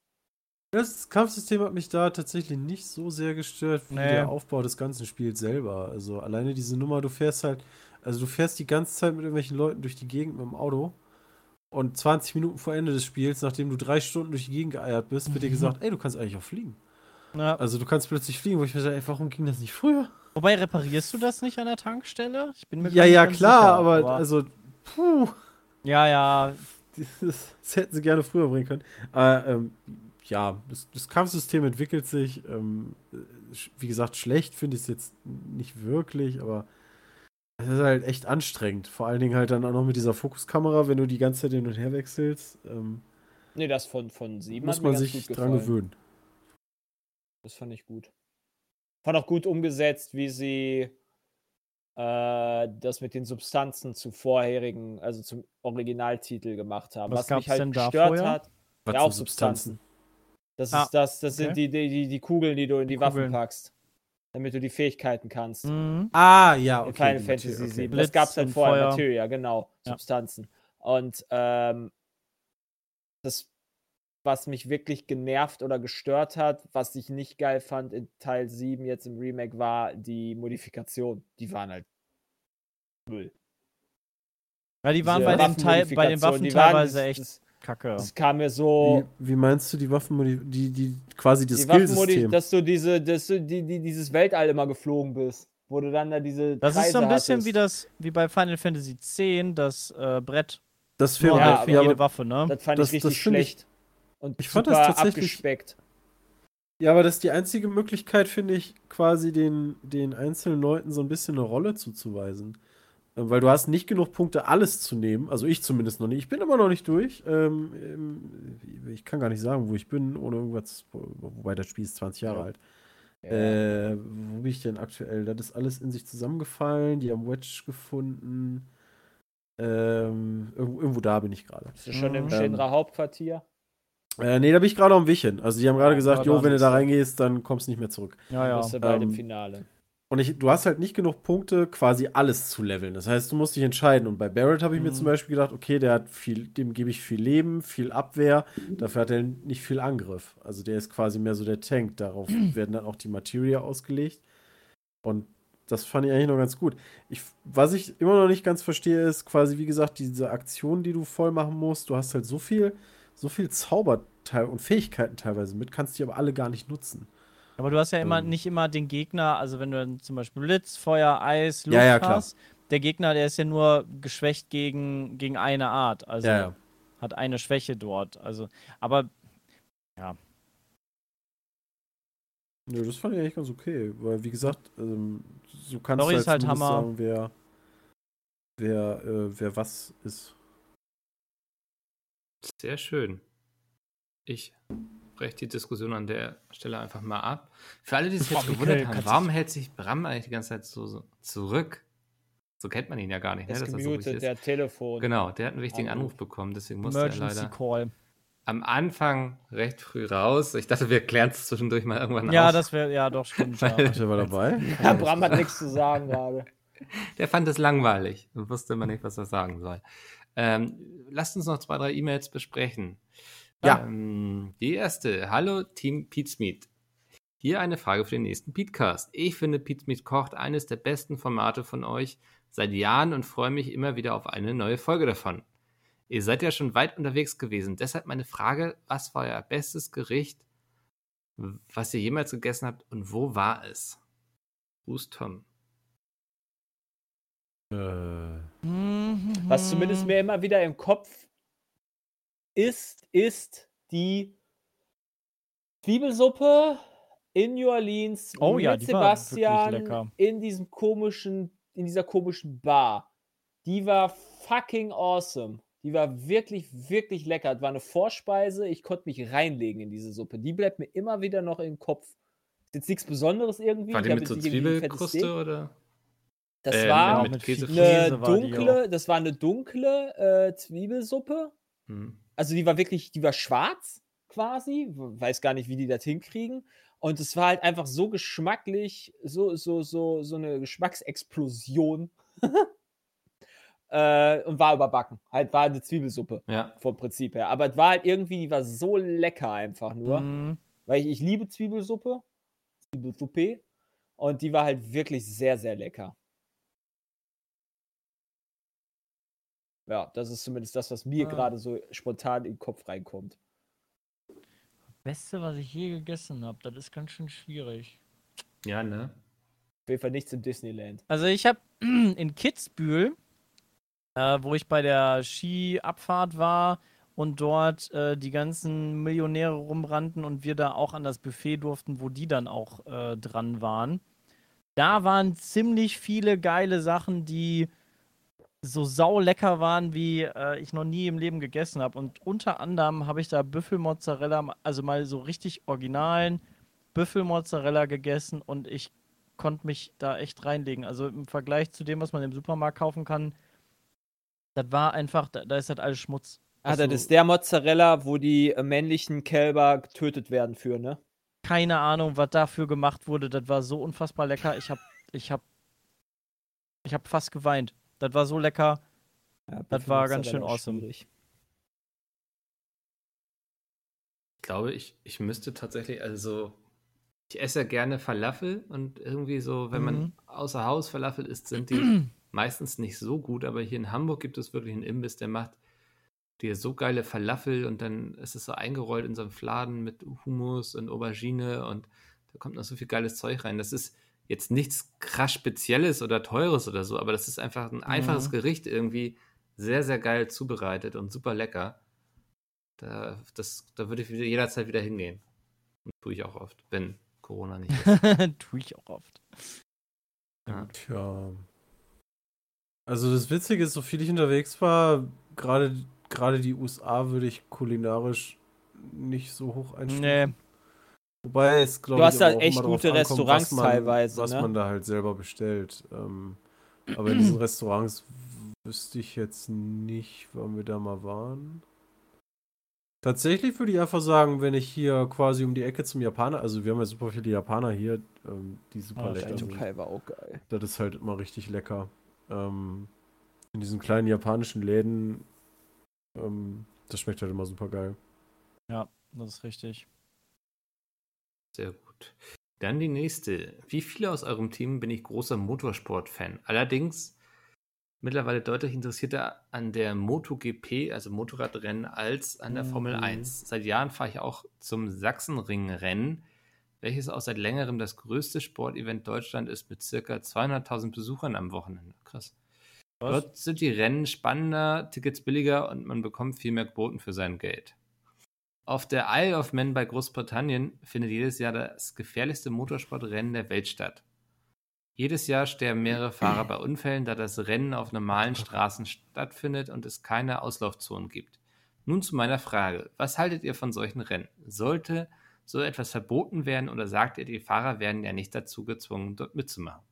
Das Kampfsystem hat mich da tatsächlich nicht so sehr gestört wie Nee. der Aufbau des ganzen Spiels selber. Also alleine diese Nummer, du fährst halt, also du fährst die ganze Zeit mit irgendwelchen Leuten durch die Gegend mit dem Auto und 20 Minuten vor Ende des Spiels, nachdem du drei Stunden durch die Gegend geeiert bist, wird dir Mhm. gesagt, ey, du kannst eigentlich auch fliegen. Ja. Also du kannst plötzlich fliegen, wo ich mir sage, ey, warum ging das nicht früher? Wobei, reparierst du das nicht an der Tankstelle? Ich bin mir Ja, ja, klar, sicher, aber, also, puh, Ja, ja. das, das hätten sie gerne früher bringen können. Aber, ähm, ja, das, das Kampfsystem entwickelt sich. Ähm, äh, wie gesagt, schlecht finde ich es jetzt nicht wirklich, aber es ist halt echt anstrengend. Vor allen Dingen halt dann auch noch mit dieser Fokuskamera, wenn du die ganze Zeit hin und her wechselst. Ähm, Nee, das von, von 7 muss man ganz sich gut dran gewöhnen. Das fand ich gut. Fand auch gut umgesetzt, wie sie äh, das mit den Substanzen zu vorherigen, also zum Originaltitel gemacht haben. Was Was, mich halt denn da gestört vorher? hat, Was ja auch Substanzen. Das, Ah, ist das, das okay. sind die, die, die, Kugeln, die du in die, Waffen Kugeln. packst. Damit du die Fähigkeiten kannst. Mhm. Ah, ja, in okay. Final die Fantasy Materie, okay. 7. Blitz Das gab es halt vorher, Feuer. Materia, genau. Ja. Substanzen. Und ähm, das, was mich wirklich genervt oder gestört hat, was ich nicht geil fand in Teil 7 jetzt im Remake, war die Modifikation. Die waren halt Müll. Ja, die waren Diese bei, dem Teil, bei den Waffen teilweise echt kacke. das kam mir so. Wie, wie meinst du die Waffen, die, die quasi das die Waffenmodi Skillsystem? dass du diese, dass du die, die, dieses Weltall immer geflogen bist. Wo du dann da diese. Das ist so ein Kreise bisschen hattest. wie das, wie bei Final Fantasy X, das äh, Brett. Das fehlt Ja, halt für Ja, jede Waffe, ne? Das fand Das- ich das richtig find ich- schlecht. Und Ich fand das tatsächlich- abgespeckt. ja, aber das ist die einzige Möglichkeit, finde ich, quasi den, den einzelnen Leuten so ein bisschen eine Rolle zuzuweisen. Ähm, Weil du hast nicht genug Punkte, alles zu nehmen. Also ich zumindest noch nicht. Ich bin immer noch nicht durch. Ähm, ähm, ich kann gar nicht sagen, wo ich bin, ohne irgendwas. Wobei das Spiel ist 20 Jahre Ja. alt. Äh, wo bin ich denn aktuell? Das ist alles in sich zusammengefallen. Die haben Wedge gefunden. Ähm, irgendwo, irgendwo da bin ich gerade. Bist du schon im Mhm. Shinra Hauptquartier? Äh, nee, da bin ich gerade am Wischen. Also die haben gerade Ja, gesagt, jo, wenn du da reingehst, dann kommst du nicht mehr zurück. Ja, ja. Bist du bald im Ähm, Finale. Und ich, du hast halt nicht genug Punkte, quasi alles zu leveln. Das heißt, du musst dich entscheiden. Und bei Barrett habe ich mir Mhm. zum Beispiel gedacht, okay, der hat viel, dem gebe ich viel Leben, viel Abwehr, dafür hat er nicht viel Angriff. Also der ist quasi mehr so der Tank. Darauf werden dann auch die Materia ausgelegt. Und das fand ich eigentlich noch ganz gut. Ich, was ich immer noch nicht ganz verstehe, ist quasi, wie gesagt, diese Aktion, die du voll machen musst. Du hast halt so viel, so viel Zauberteil und Fähigkeiten teilweise mit, kannst die aber alle gar nicht nutzen. Aber du hast ja immer Ähm. nicht immer den Gegner, also wenn du dann zum Beispiel Blitz, Feuer, Eis, Luft Ja, ja, klar. hast, der Gegner, der ist ja nur geschwächt gegen, gegen eine Art. Also Ja, ja. hat eine Schwäche dort. Also, aber Nö, das fand ich eigentlich ganz okay, weil wie gesagt, ähm, so kannst Story du ist halt zumindest Hammer. sagen, wer, wer, äh, wer was ist. Sehr schön. Ich breche die Diskussion an der Stelle einfach mal ab. Für alle, die sich jetzt gewundert haben, warum hält sich Bram eigentlich die ganze Zeit so, so zurück? So kennt man ihn ja gar nicht, Er ne? dass er so gemutet, ruhig der. Telefon. Genau, der hat einen wichtigen Anruf. Anruf bekommen, deswegen musste er Emergency leider Call. am Anfang recht früh raus. Ich dachte, wir klären es zwischendurch mal irgendwann Ja, aus. das wäre, ja, doch, stimmt. ja. Weil- der war dabei? Ja, Bram hat nichts zu sagen gerade. Der fand es langweilig und wusste immer nicht, was er sagen soll. Ähm, lasst uns noch zwei, drei E-Mails besprechen. Ja. Ähm, die erste. Hallo, Team Pizmeet. Hier eine Frage für den nächsten Petecast. Ich finde Pizmeet kocht eines der besten Formate von euch seit Jahren und freue mich immer wieder auf eine neue Folge davon. Ihr seid ja schon weit unterwegs gewesen. Deshalb meine Frage, was war euer bestes Gericht, was ihr jemals gegessen habt und wo war es? Gruß Tom. Äh, Was zumindest mir immer wieder im Kopf ist, ist die Zwiebelsuppe in New Orleans Oh ja, mit wirklich Sebastian in diesem komischen, in dieser komischen Bar. Die war fucking awesome. Die war wirklich, wirklich lecker. Das war eine Vorspeise. Ich konnte mich reinlegen in diese Suppe. Die bleibt mir immer wieder noch im Kopf. Ist jetzt nichts Besonderes irgendwie. War die mit so Zwiebelkruste oder? Das Äh, war ja, eine Käse war dunkle, das war eine dunkle äh, Zwiebelsuppe Hm. Also die war wirklich, die war schwarz quasi. Weiß gar nicht, wie die das hinkriegen. Und es war halt einfach so geschmacklich, so, so, so, so eine Geschmacksexplosion. äh, und war überbacken. Halt war eine Zwiebelsuppe Ja. vom Prinzip her. Aber es war halt irgendwie, die war so lecker einfach nur. Mhm. Weil ich, ich liebe Zwiebelsuppe. Zwiebelsuppe. Und die war halt wirklich sehr, sehr lecker. Ja, das ist zumindest das, was mir Ah. gerade so spontan in den Kopf reinkommt. Beste, was ich je gegessen habe, das ist ganz schön schwierig. Ja, ne? Auf jeden Fall nichts im Disneyland. Also ich habe in Kitzbühel, äh, wo ich bei der Skiabfahrt war und dort äh, die ganzen Millionäre rumrannten und wir da auch an das Buffet durften, wo die dann auch äh, dran waren. Da waren ziemlich viele geile Sachen, die so saulecker waren, wie äh, ich noch nie im Leben gegessen habe. Und unter anderem habe ich da Büffelmozzarella, also mal so richtig originalen Büffelmozzarella gegessen und ich konnte mich da echt reinlegen. Also im Vergleich zu dem, was man im Supermarkt kaufen kann, das war einfach, da, da ist das alles Schmutz. Ah, Also, das ist der Mozzarella, wo die äh, männlichen Kälber getötet werden für, ne? keine Ahnung, was dafür gemacht wurde. Das war so unfassbar lecker. Ich hab, ich hab, ich hab fast geweint. Das war so lecker. Ja, Das war ganz schön awesome. schwierig. Ich glaube, ich, ich müsste tatsächlich, also ich esse ja gerne Falafel und irgendwie so, wenn man Mhm. außer Haus Falafel isst, sind die meistens nicht so gut, aber hier in Hamburg gibt es wirklich einen Imbiss, der macht dir so geile Falafel und dann ist es so eingerollt in so einem Fladen mit Hummus und Aubergine und da kommt noch so viel geiles Zeug rein. Das ist jetzt nichts krass Spezielles oder Teures oder so, aber das ist einfach ein einfaches Mhm. Gericht irgendwie sehr, sehr geil zubereitet und super lecker. Da, das, da würde ich jederzeit wieder hingehen. Und tue ich auch oft, wenn Corona nicht ist. Tue ich auch oft. Ja. Tja. Also das Witzige ist, so viel ich unterwegs war, gerade gerade die USA würde ich kulinarisch nicht so hoch einstufen. Nee. Wobei es glaube Du ich hast da auch echt gute ankommt, Restaurants was man, teilweise, was ne? man da halt selber bestellt. Ähm, aber in diesen Restaurants wüsste ich jetzt nicht, wann wir da mal waren. Tatsächlich würde ich einfach sagen, wenn ich hier quasi um die Ecke zum Japaner, also wir haben ja super viele Japaner hier, ähm, die super Ah, lecker sind. Tokai war auch geil. Das ist halt immer richtig lecker. Ähm, in diesen kleinen japanischen Läden, ähm, das schmeckt halt immer super geil. Ja, das ist richtig. Sehr gut. Dann die nächste. Wie viele aus eurem Team bin ich großer Motorsport-Fan? Allerdings mittlerweile deutlich interessierter an der MotoGP, also Motorradrennen, als an der Formel Mhm. 1. Seit Jahren fahre ich auch zum Sachsenring-Rennen, welches auch seit längerem das größte Sportevent Deutschland ist mit circa 200.000 Besuchern am Wochenende. Krass. Was? Dort sind die Rennen spannender, Tickets billiger und man bekommt viel mehr geboten für sein Geld. Auf der Isle of Man bei Großbritannien findet jedes Jahr das gefährlichste Motorsportrennen der Welt statt. Jedes Jahr sterben mehrere Fahrer bei Unfällen, da das Rennen auf normalen Straßen stattfindet und es keine Auslaufzonen gibt. Nun zu meiner Frage. Was haltet ihr von solchen Rennen? Sollte so etwas verboten werden oder sagt ihr, die Fahrer werden ja nicht dazu gezwungen, dort mitzumachen?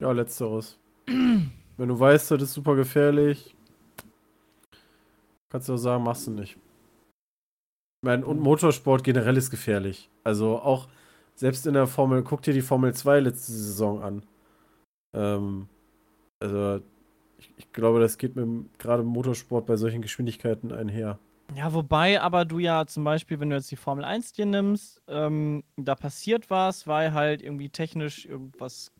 Ja, letzteres. Wenn du weißt, das ist super gefährlich, kannst du auch sagen, machst du nicht. Meine, und Motorsport generell ist gefährlich. Also auch selbst in der Formel, guck dir die Formel 2 letzte Saison an. Ähm, also ich, ich glaube, das geht mit gerade Motorsport bei solchen Geschwindigkeiten einher. Ja, wobei aber du ja zum Beispiel, wenn du jetzt die Formel 1 dir nimmst, ähm, da passiert was, weil halt irgendwie technisch irgendwas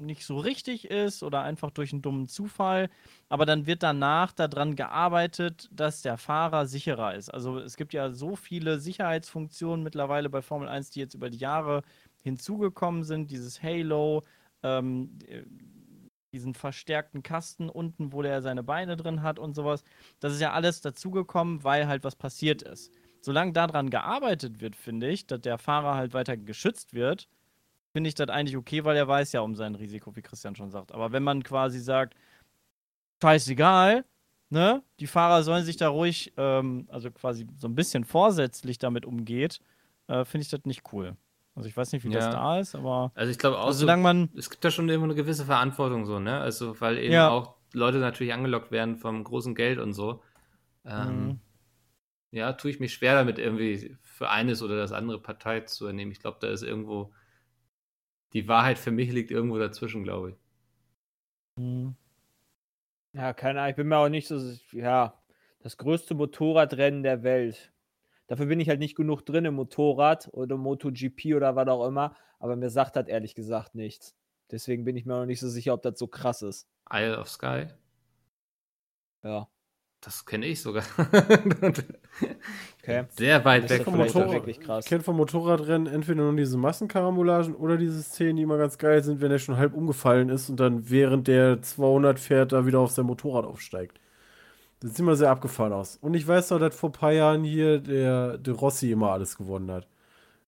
nicht so richtig ist oder einfach durch einen dummen Zufall. Aber dann wird danach daran gearbeitet, dass der Fahrer sicherer ist. Also es gibt ja so viele Sicherheitsfunktionen mittlerweile bei Formel 1, die jetzt über die Jahre hinzugekommen sind. Dieses Halo, ähm, äh, diesen verstärkten Kasten unten, wo der seine Beine drin hat und sowas. Das ist ja alles dazugekommen, weil halt was passiert ist. Solange daran gearbeitet wird, finde ich, dass der Fahrer halt weiter geschützt wird, finde ich das eigentlich okay, weil er weiß ja um sein Risiko, wie Christian schon sagt. Aber wenn man quasi sagt, scheißegal, ne, die Fahrer sollen sich da ruhig, ähm, also quasi so ein bisschen vorsätzlich damit umgeht, äh, finde ich das nicht cool. Also ich weiß nicht, wie das Ja. da ist, aber Also ich glaube auch, also so, solange man es gibt da schon immer eine gewisse Verantwortung so, ne? Also weil eben Ja. auch Leute natürlich angelockt werden vom großen Geld und so. Ähm, Mhm. Ja, tue ich mich schwer damit, irgendwie für eines oder das andere Partei zu ernehmen. Ich glaube, da ist irgendwo, die Wahrheit für mich liegt irgendwo dazwischen, glaube ich. Mhm. Ja, keine Ahnung, ich bin mir auch nicht so, ja, das größte Motorradrennen der Welt. Dafür bin ich halt nicht genug drin im Motorrad oder MotoGP oder was auch immer, aber mir sagt das ehrlich gesagt nichts. Deswegen bin ich mir noch nicht so sicher, ob das so krass ist. Isle of Sky, Ja, das kenne ich sogar. okay. Sehr weit weg vom Motorrad. wirklich krass. Ich kenne vom Motorradrennen entweder nur diese Massenkarambolagen oder diese Szenen, die immer ganz geil sind, wenn er schon halb umgefallen ist und dann während der 200 fährt, da wieder auf sein Motorrad aufsteigt. Das sieht immer sehr abgefahren aus. Und ich weiß noch, dass vor ein paar Jahren hier der De Rossi immer alles gewonnen hat.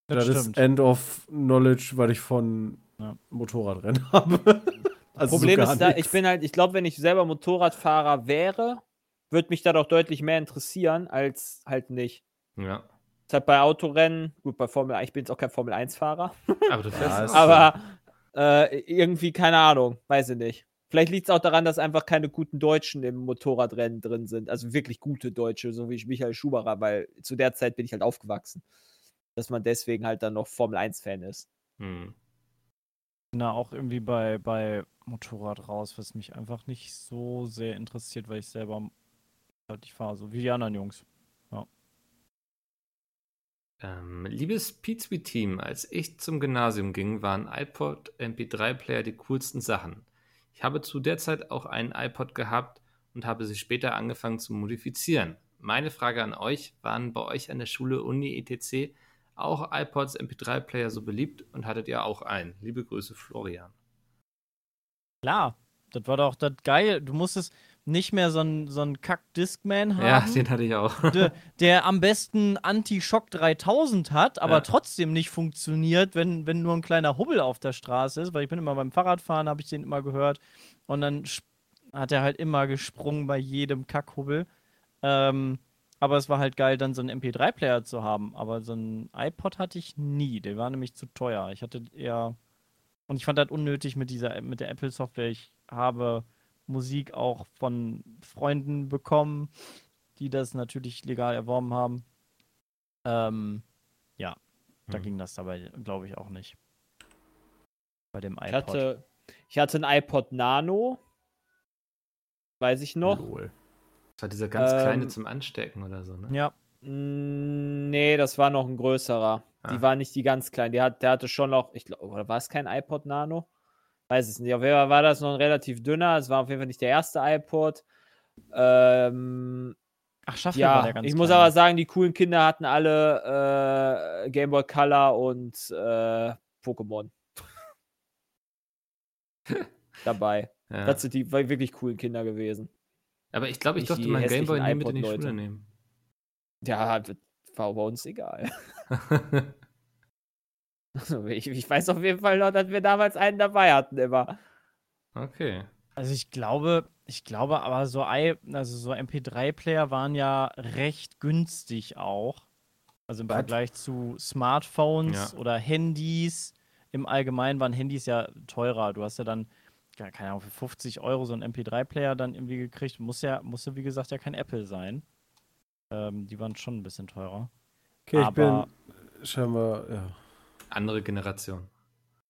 Das Das, ist. End of Knowledge, weil ich von Ja. Motorradrennen habe. also Problem ist da, ich bin halt, ich glaube, wenn ich selber Motorradfahrer wäre, würde mich da doch deutlich mehr interessieren, als halt nicht. Ja. Ist halt bei Autorennen, gut, bei Formel 1, ich bin jetzt auch kein Formel 1-Fahrer, Aber du fährst aber äh, irgendwie, keine Ahnung, weiß ich nicht. Vielleicht liegt es auch daran, dass einfach keine guten Deutschen im Motorradrennen drin sind. Also wirklich gute Deutsche, so wie Michael Schumacher, weil zu der Zeit bin ich halt aufgewachsen. Dass man deswegen halt dann noch Formel 1-Fan ist. Hm. bin da auch irgendwie bei, bei Motorrad raus, was mich einfach nicht so sehr interessiert, weil ich selber halt nicht fahre, so wie die anderen Jungs. Ähm, liebes Pizza-Team, als ich zum Gymnasium ging, waren iPod, MP3-Player die coolsten Sachen. Ich habe zu der Zeit auch einen iPod gehabt und habe sie später angefangen zu modifizieren. Meine Frage an euch, waren bei euch an der Schule, Uni, etc. auch iPods, MP3-Player so beliebt und hattet ihr auch einen? Liebe Grüße, Florian. Klar, das war doch das geil. Du musstest nicht mehr so einen so einen Kack-Discman haben. Ja, den hatte ich auch. der, der am besten Anti-Shock 3000 hat, aber Ja. trotzdem nicht funktioniert, wenn, wenn nur ein kleiner Hubbel auf der Straße ist, weil ich bin immer beim Fahrradfahren, habe ich den immer gehört und dann hat er halt immer gesprungen bei jedem Kackhubbel. Ähm, aber es war halt geil, dann so einen MP3-Player zu haben, aber so einen iPod hatte ich nie, der war nämlich zu teuer. Ich hatte eher und ich fand das unnötig mit dieser mit der Apple-Software. Ich habe Musik auch von Freunden bekommen, die das natürlich legal erworben haben. Ähm, ja, da Hm. ging das dabei, glaube ich, auch nicht. Bei dem iPod. Ich hatte, ich hatte ein iPod Nano. Weiß ich noch. Lol. Das war dieser ganz Ähm, kleine zum Anstecken oder so, ne? ja, Nee, das war noch ein größerer. Ah. Die war nicht die ganz kleinen. Die hat, der hatte schon noch, ich glaube, oder war es kein iPod Nano? Weiß es nicht. Auf jeden Fall war das noch ein relativ dünner. Es war auf jeden Fall nicht der erste iPod. Ähm, ach, war ja, der ganz ich muss kleine. aber sagen, die coolen Kinder hatten alle äh, Game Boy Color und äh, Pokémon dabei. Ja. Das sind die wirklich coolen Kinder gewesen. Aber ich glaube, ich durfte meinen Gameboy nie mit in die. Schule nehmen. Ja, war bei uns egal. Also ich, ich weiß auf jeden Fall noch, dass wir damals einen dabei hatten immer. okay. Also ich glaube, ich glaube aber so, also so MP3-Player waren ja recht günstig auch. Also im Was? Vergleich zu Smartphones Ja. oder Handys. Im Allgemeinen waren Handys ja teurer. Du hast ja dann, keine Ahnung, für 50 Euro so einen MP3-Player dann irgendwie gekriegt. Muss ja, musste wie gesagt ja kein Apple sein. Ähm, die waren schon ein bisschen teurer. Okay, ich aber bin scheinbar, ja. Andere Generation.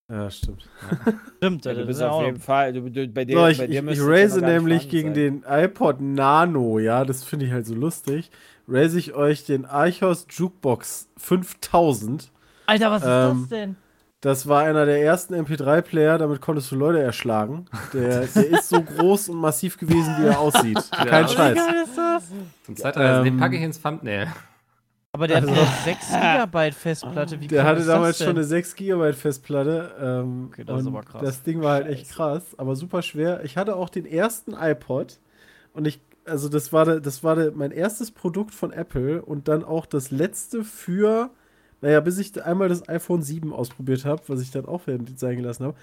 Ja, stimmt. stimmt, Ja, du bist ist ja auf auch jeden Fall, du, du, bei dir, So, ich, bei ich, dir ich raise nämlich gegen sein. den iPod Nano, ja, das finde ich halt so lustig. Raise ich euch den Archos Jukebox 5000. Alter, was ist Ähm, das denn? Das war einer der ersten MP3-Player, damit konntest du Leute erschlagen. Der, der ist so groß und massiv gewesen, wie er aussieht. Kein Scheiß. Wie geil ist das? Zum Zeitreisen, den Ähm, packe ich ins Thumbnail. Aber der hat Also- eine 6 GB Festplatte. Wie Der hatte damals schon eine 6 GB Festplatte. Ähm, Okay, das ist aber krass. Das Ding war halt echt krass, aber super schwer. Ich hatte auch den ersten iPod und ich, also das war, der- das war der, mein erstes Produkt von Apple und dann auch das letzte für Naja, bis ich einmal das iPhone 7 ausprobiert habe, was ich dann auch während sein gelassen habe.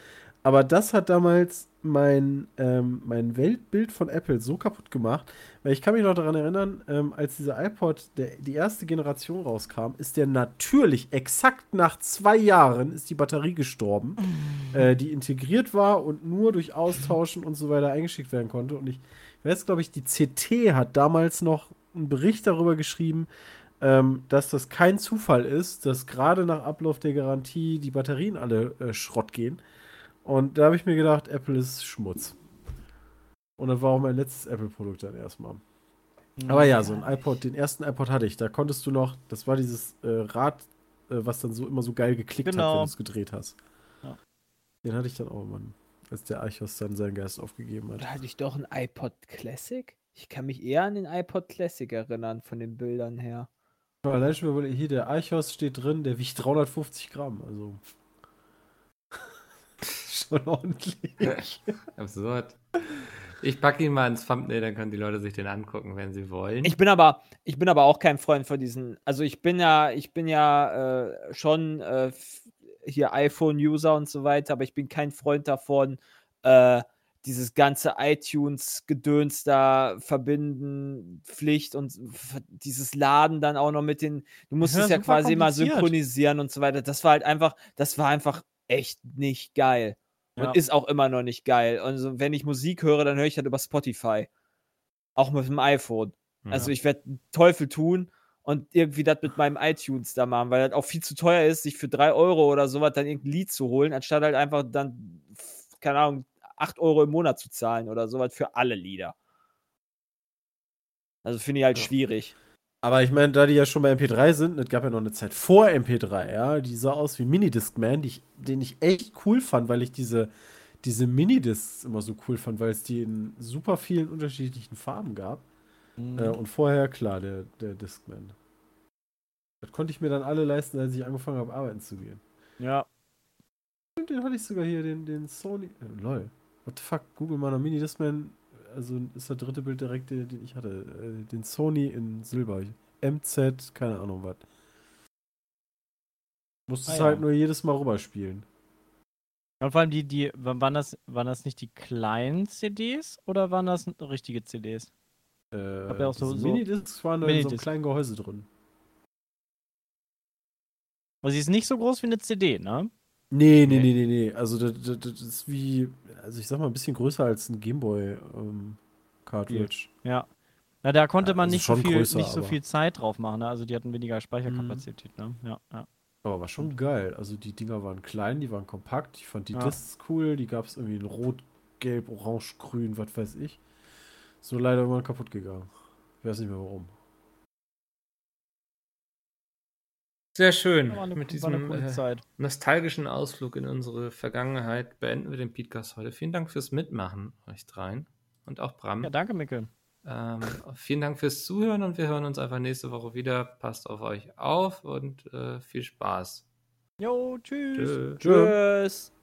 Aber das hat damals mein, ähm, mein Weltbild von Apple so kaputt gemacht, weil ich kann mich noch daran erinnern, ähm, als dieser iPod, der, die erste Generation rauskam, ist der natürlich exakt nach zwei Jahren ist die Batterie gestorben, äh, die integriert war und nur durch Austauschen und so weiter eingeschickt werden konnte. Und ich weiß, glaube ich, die CT hat damals noch einen Bericht darüber geschrieben, ähm, dass das kein Zufall ist, dass gerade nach Ablauf der Garantie die Batterien alle äh, Schrott gehen. Und da habe ich mir gedacht, Apple ist Schmutz. Und das war auch mein letztes Apple-Produkt dann erstmal. Aber ja, so ein iPod, den ersten iPod hatte ich. Da konntest du noch, das war dieses äh, Rad, äh, was dann so immer so geil geklickt hat, Genau. wenn du es gedreht hast. Ja. Den hatte ich dann auch immer, als der Archos dann seinen Geist aufgegeben hat. Oder hatte ich doch ein iPod Classic? Ich kann mich eher an den iPod Classic erinnern, von den Bildern her. Aber Allein schon, weil hier der Archos steht drin, der wiegt 350 Gramm. Also. Schon ordentlich. Absurd. Ich packe ihn mal ins Thumbnail, dann können die Leute sich den angucken, wenn sie wollen. Ich bin aber, ich bin aber auch kein Freund von diesen. Also ich bin ja, ich bin ja äh, schon äh, hier iPhone-User und so weiter, aber ich bin kein Freund davon, äh, dieses ganze iTunes-Gedöns da verbinden, Pflicht und dieses Laden dann auch noch mit den, du musstest Ja, ja super quasi immer synchronisieren und so weiter. Das war halt einfach, das war einfach echt nicht geil. Ja. Und ist auch immer noch nicht geil. Also wenn ich Musik höre, dann höre ich halt über Spotify. Auch mit dem iPhone. Also ich werde Teufel tun und irgendwie das mit meinem iTunes da machen, weil das auch viel zu teuer ist, sich für 3 Euro oder sowas dann irgendein Lied zu holen, anstatt halt einfach dann, keine Ahnung, 8 Euro im Monat zu zahlen oder sowas für alle Lieder. Also finde ich halt Ja. schwierig. Aber ich meine, da die ja schon bei MP3 sind, es gab ja noch eine Zeit vor MP3, ja, die sah aus wie Minidiscman, die ich, den ich echt cool fand, weil ich diese, diese Minidiscs immer so cool fand, weil es die in super vielen unterschiedlichen Farben gab. Mhm. Äh, und vorher, klar, der, der Discman. Das konnte ich mir dann alle leisten, als ich angefangen habe, arbeiten zu gehen. Ja. Und den hatte ich sogar hier, den, den Sony. Äh, lol. What the fuck? Google mal nach Mini Discman. Also ist der dritte Bild direkt, den, den ich hatte. Äh, den Sony in Silber. MZ, keine Ahnung was. Musstest Ah, ja. halt nur jedes Mal rüberspielen. Und vor allem die, die, wa- waren das, waren das nicht die kleinen CDs oder waren das richtige CDs? Äh, Hab ja auch so- so- Minidiscs waren da in so einem kleinen Gehäuse drin. Also sie ist nicht so groß wie eine CD, ne? Nee, nee, Nee. nee, nee. Also das, das, das ist wie, also ich sag mal, ein bisschen größer als ein Gameboy ähm, Cartridge. Ja. Na, da konnte Ja, man also nicht, so viel, größer, nicht so Mhm. viel Zeit drauf machen, ne? Also die hatten weniger Speicherkapazität, ne? Ja, ja. Aber war schon geil. Also die Dinger waren klein, die waren kompakt. Ich fand die Ja. Discs cool. Die gab es irgendwie in Rot, Gelb, Orange, Grün, was weiß ich. Ist nur leider irgendwann kaputt gegangen. Ich weiß nicht mehr warum. Sehr schön. War eine, Mit diesem coole äh, nostalgischen Ausflug in unsere Vergangenheit beenden wir den Podcast heute. Vielen Dank fürs Mitmachen, euch dreien. Und auch Bram. Ja, danke, Mikkel. Ähm, vielen Dank fürs Zuhören und wir hören uns einfach nächste Woche wieder. Passt auf euch auf und äh, viel Spaß. Jo, tschüss. Tschö. Tschö. Tschüss.